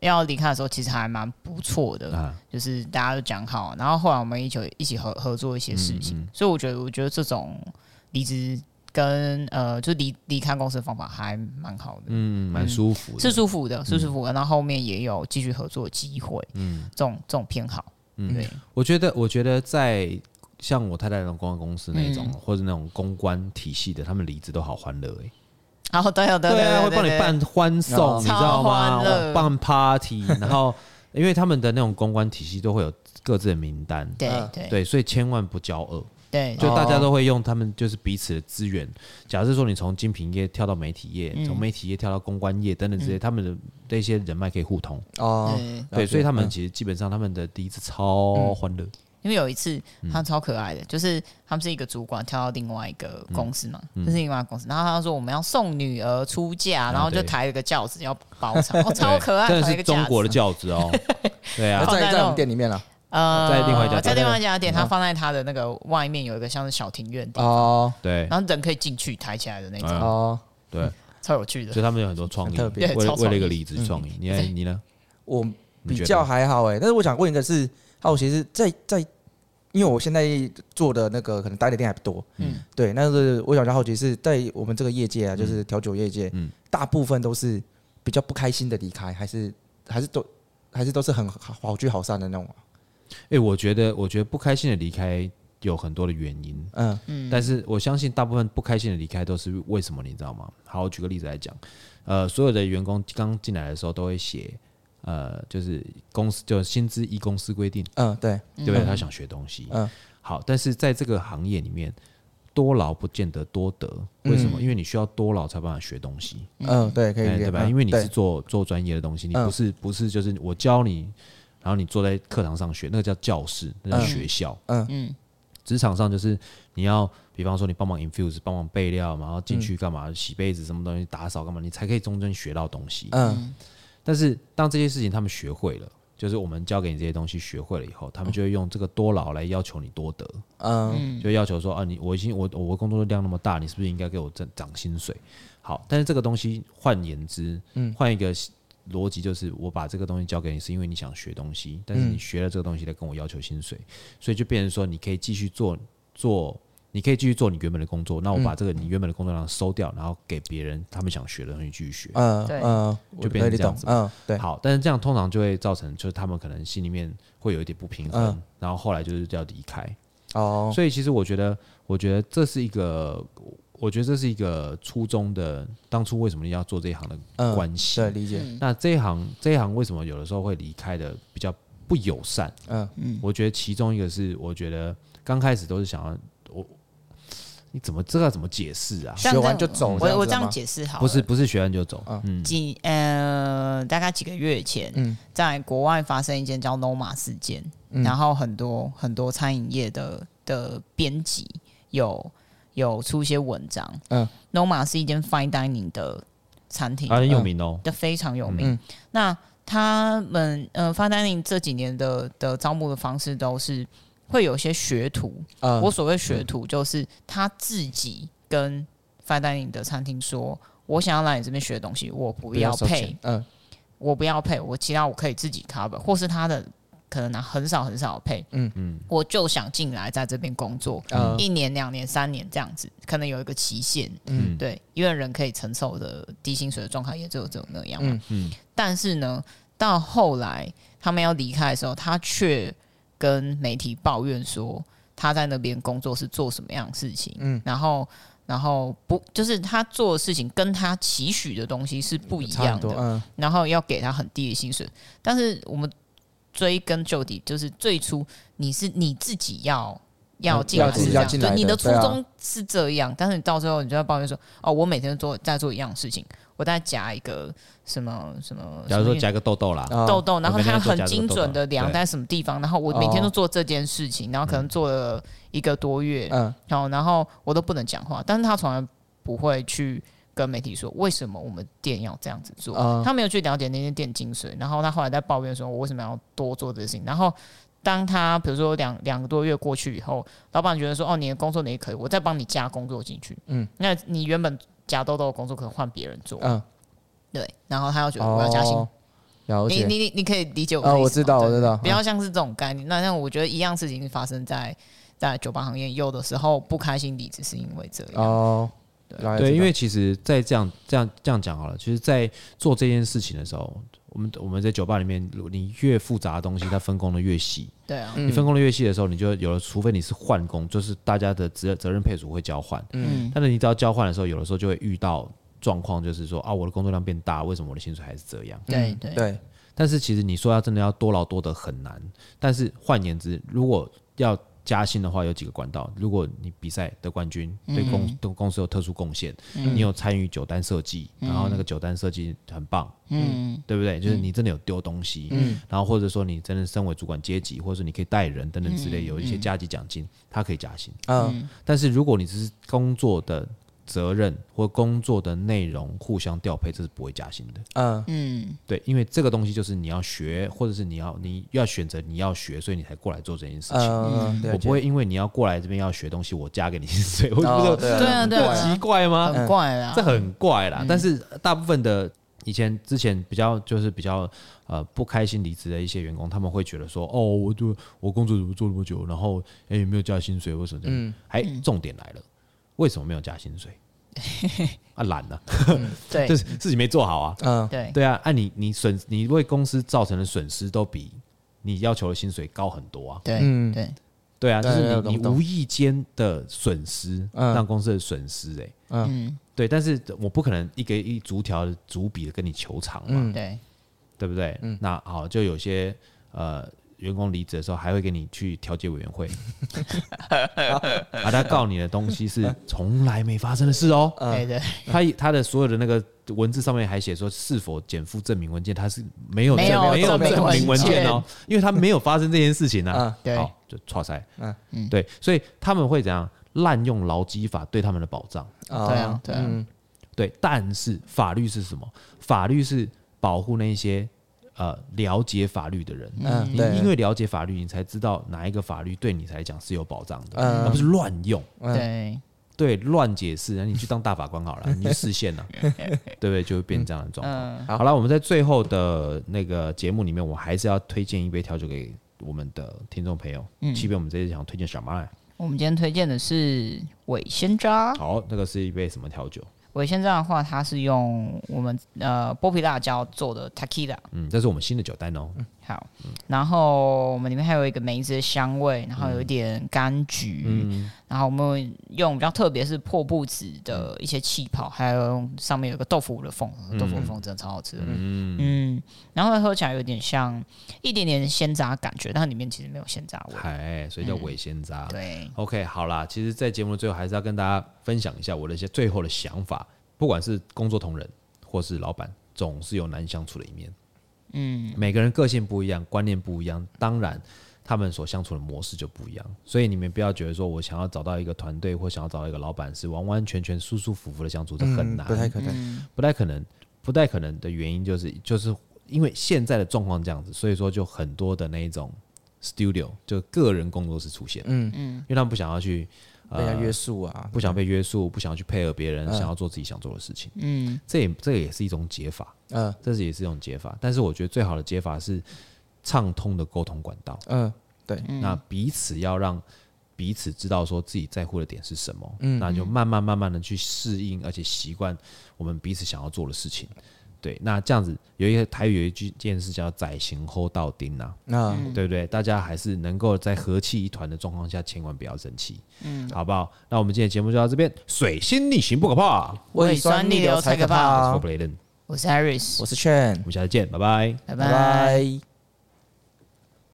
要离开的时候，其实还蛮不错的，啊、就是大家都讲好，然后后来我们一起一起合合作一些事情，嗯嗯、所以我觉得，我觉得这种离职跟呃，就离离开公司的方法还蛮好的，嗯，蛮舒服的，是舒服的，是舒服的。然后后面也有继续合作的机会，嗯，这种这种偏好，嗯，对。我觉得，我觉得在像我太太那种公关公司那种，嗯、或者那种公关体系的，他们离职都好欢乐哎。然后对，对，对，对，会帮你办欢送，你知道吗？办 party，<laughs> 然后因为他们的那种公关体系都会有各自的名单，对对。对，所以千万不交恶，对，就大家都会用他们就是彼此的资源。假设说你从精品业跳到媒体业，从媒体业跳到公关业等等这些，他们的那些人脉可以互通。哦，对，所以他们其实基本上他们的第一次超欢乐。因为有一次他超可爱的，嗯、就是他们是一个主管跳到另外一个公司嘛，就是另外一个公司，然后他说我们要送女儿出嫁，然后就抬了个轿子要包场，哦，超可爱，真的是中国的轿子哦，<laughs> 对啊，在在我们店里面了，呃，在另外一家，在另外一家店，他放在他的那个外面有一个像是小庭院哦，对，然后人可以进去抬起来的那种哦，对，超有趣的，所以他们有很多创意，为为了一个离职创意，你呢？你呢？我比较还好哎，但是我想问一个是，好，其实，在在。因为我现在做的那个可能待的店还不多，嗯，对，但是我想较好奇是在我们这个业界啊，就是调酒业界，嗯，大部分都是比较不开心的离开，还是还是都还是都是很好好聚好散的那种啊？哎，我觉得我觉得不开心的离开有很多的原因，嗯嗯，但是我相信大部分不开心的离开都是为什么？你知道吗？好，我举个例子来讲，呃，所有的员工刚进来的时候都会写。呃，就是公司就薪资依公司规定，嗯，对，对不对？他想学东西，嗯，好，但是在这个行业里面，多劳不见得多得，为什么？因为你需要多劳才办法学东西，嗯，对，可以，对吧？因为你是做做专业的东西，你不是不是就是我教你，然后你坐在课堂上学，那个叫教室，那叫学校，嗯。嗯。职场上就是你要，比方说你帮忙 infuse，帮忙备料嘛，然后进去干嘛？洗杯子什么东西，打扫干嘛？你才可以中间学到东西，嗯。但是当这些事情他们学会了，就是我们教给你这些东西学会了以后，他们就会用这个多劳来要求你多得，嗯，就要求说啊，你我已经我我工作量那么大，你是不是应该给我涨涨薪水？好，但是这个东西换言之，嗯，换一个逻辑就是，我把这个东西交给你，是因为你想学东西，但是你学了这个东西来跟我要求薪水，所以就变成说，你可以继续做做，你可以继续做你原本的工作，那我把这个你原本的工作量收掉，然后给别人他们想学的东西继续学，嗯，对，嗯，就变成这样子，嗯，对，好，但是这样通常就会造成，就是他们可能心里面会有一点不平衡，然后后来就是要离开，哦，所以其实我觉得，我觉得这是一个。我觉得这是一个初衷的，当初为什么你要做这一行的关系？对，理解。那这一行，这一行为什么有的时候会离开的比较不友善？嗯嗯，我觉得其中一个是，我觉得刚开始都是想要我，你怎么这个怎么解释啊？学完就走？我我这样解释好，不是不是学完就走。嗯，几呃，大概几个月前，在国外发生一件叫 Noma 事件，然后很多很多餐饮业的的编辑有。有出一些文章，嗯，Noma 是一间 fine dining 的餐厅，很有名哦，的非常有名。那他们呃 fine dining 这几年的的招募的方式都是会有些学徒，我所谓学徒就是他自己跟 fine dining 的餐厅说，我想要来你这边学东西，我不要配，嗯，我不要配，我其他我可以自己 cover，或是他的。可能拿很少很少的配，嗯。嗯，我就想进来在这边工作，嗯，一年、两年、三年这样子，可能有一个期限，嗯，对，因为人可以承受的低薪水的状态也只有这种那样嘛，嗯。嗯。但是呢，到后来他们要离开的时候，他却跟媒体抱怨说他在那边工作是做什么样的事情，嗯，然后然后不就是他做的事情跟他期许的东西是不一样的，嗯，然后要给他很低的薪水，但是我们。追根究底，就是最初你是你自己要要进来是这样，对，你的初衷是这样，但是你到最后你就要抱怨说，哦，我每天做在做一样的事情，我再加一个什么什么，假如说加个痘痘啦，痘痘，然后它很精准的量在什么地方，然后我每天都做这件事情，然后可能做了一个多月，嗯，好，然后我都不能讲话，但是他从来不会去。跟媒体说，为什么我们店要这样子做？嗯、他没有去了解那些店精髓，然后他后来在抱怨说：“我为什么要多做这些事情？”然后当他比如说两两个多月过去以后，老板觉得说：“哦，你的工作你也可以，我再帮你加工作进去。”嗯，那你原本夹痘痘的工作可能换别人做。嗯，对。然后他要觉得我要加薪，哦、你你你你可以理解我。哦，我知道，我知道。比较像是这种概念。那那我觉得一样事情发生在在酒吧行业，有的时候不开心离职是因为这样。哦。对，对，因为其实，在这样这样这样讲好了，其实，在做这件事情的时候，我们我们在酒吧里面，你越复杂的东西，它分工的越细。对啊，你分工的越细的时候，你就有了，除非你是换工，就是大家的责责任配属会交换。嗯，但是你只要交换的时候，有的时候就会遇到状况，就是说啊，我的工作量变大，为什么我的薪水还是这样？对对对。但是其实你说要真的要多劳多得很难。但是换言之，如果要加薪的话有几个管道，如果你比赛得冠军，对公对公司有特殊贡献，嗯、你有参与酒单设计，嗯、然后那个酒单设计很棒，嗯，对不对？就是你真的有丢东西，嗯，然后或者说你真的身为主管阶级，或者说你可以带人等等之类，有一些加级奖金，它可以加薪，嗯，但是如果你只是工作的。责任或工作的内容互相调配，这是不会加薪的。嗯嗯，对，因为这个东西就是你要学，或者是你要你要选择你要学，所以你才过来做这件事情。嗯，我不会因为你要过来这边要学东西，我加给你薪水。我觉得对 <laughs> 啊对啊，奇怪吗？很怪啊，这很怪啦。但是大部分的以前之前比较就是比较呃不开心离职的一些员工，他们会觉得说，哦，我就我工作怎么做那么久，然后哎没有加薪水，为什么？嗯，还重点来了。为什么没有加薪水？<laughs> 啊，懒了，对，<laughs> 就是自己没做好啊。嗯，对，对啊，按你你损，你为公司造成的损失都比你要求的薪水高很多啊。对，嗯，对，对啊，就是你你无意间的损失，让公司的损失，哎，嗯，对，但是我不可能一个一逐条逐笔的跟你求偿嘛，对，对不对？嗯，那好，就有些呃。员工离职的时候，还会给你去调解委员会，啊，他告你的东西是从来没发生的事哦。<laughs> 对对，他他的所有的那个文字上面还写说，是否减负证明文件，他是没有没有没有证明文件哦，因为他没有发生这件事情呢。对，好，就剉赛。嗯嗯，对，所以他们会怎样滥用劳基法对他们的保障？对啊，对啊，对。但是法律是什么？法律是保护那些。呃了解法律的人。嗯，你，因为了解法律，你才知道哪一个法律对你来讲是有保障的，嗯而不是乱用。对，对，乱解释，那你去当大法官好了，你去释宪了，<laughs> 对不对？就会变这样的状况。嗯，好好了，我们在最后的那个节目里面，我还是要推荐一杯调酒给我们的听众朋友。嗯七杯，我们这次想推荐什么来？我们今天推荐的是尾仙渣。好，那个是一杯什么调酒？尾仙楂的话，它是用我们呃剥皮辣椒做的 t a k i l a。嗯，这是我们新的酒单哦。好，然后我们里面还有一个梅子的香味，然后有一点柑橘，嗯，然后我们用比较特别是破布子的一些气泡，还有上面有个豆腐的缝，豆腐的缝真的超好吃的，嗯嗯，然后喝起来有点像一点点鲜榨感觉，但里面其实没有鲜榨味，哎，所以叫伪鲜榨。对，OK，好啦，其实，在节目的最后，还是要跟大家分享一下我的一些最后的想法。不管是工作同仁或是老板，总是有难相处的一面。嗯，每个人个性不一样，观念不一样，当然他们所相处的模式就不一样。所以你们不要觉得说我想要找到一个团队或想要找到一个老板是完完全全舒舒服服的相处，这很难，不太可能。不太可能，不太可能的原因就是就是因为现在的状况这样子，所以说就很多的那一种 studio 就个人工作室出现，嗯嗯因为他们不想要去。被人家约束啊，不想被约束，不想要去配合别人，想要做自己想做的事情。嗯这也这也是一种解法，嗯这是也是一种解法。但是我觉得最好的解法是畅通的沟通管道。嗯，对，那彼此要让彼此知道说自己在乎的点是什么，嗯那就慢慢慢慢的去适应，而且习惯我们彼此想要做的事情。对，那这样子有一个台语有一句件事叫“宰行后到丁”呐，那对不对？大家还是能够在和气一团的状况下，千万不要生气，嗯，好不好？那我们今天节目就到这边，水星逆行不可怕，胃酸逆流才可怕。我是 Bladen，我是 Harris，我是 Chen，我们下次见，拜拜。拜拜拜。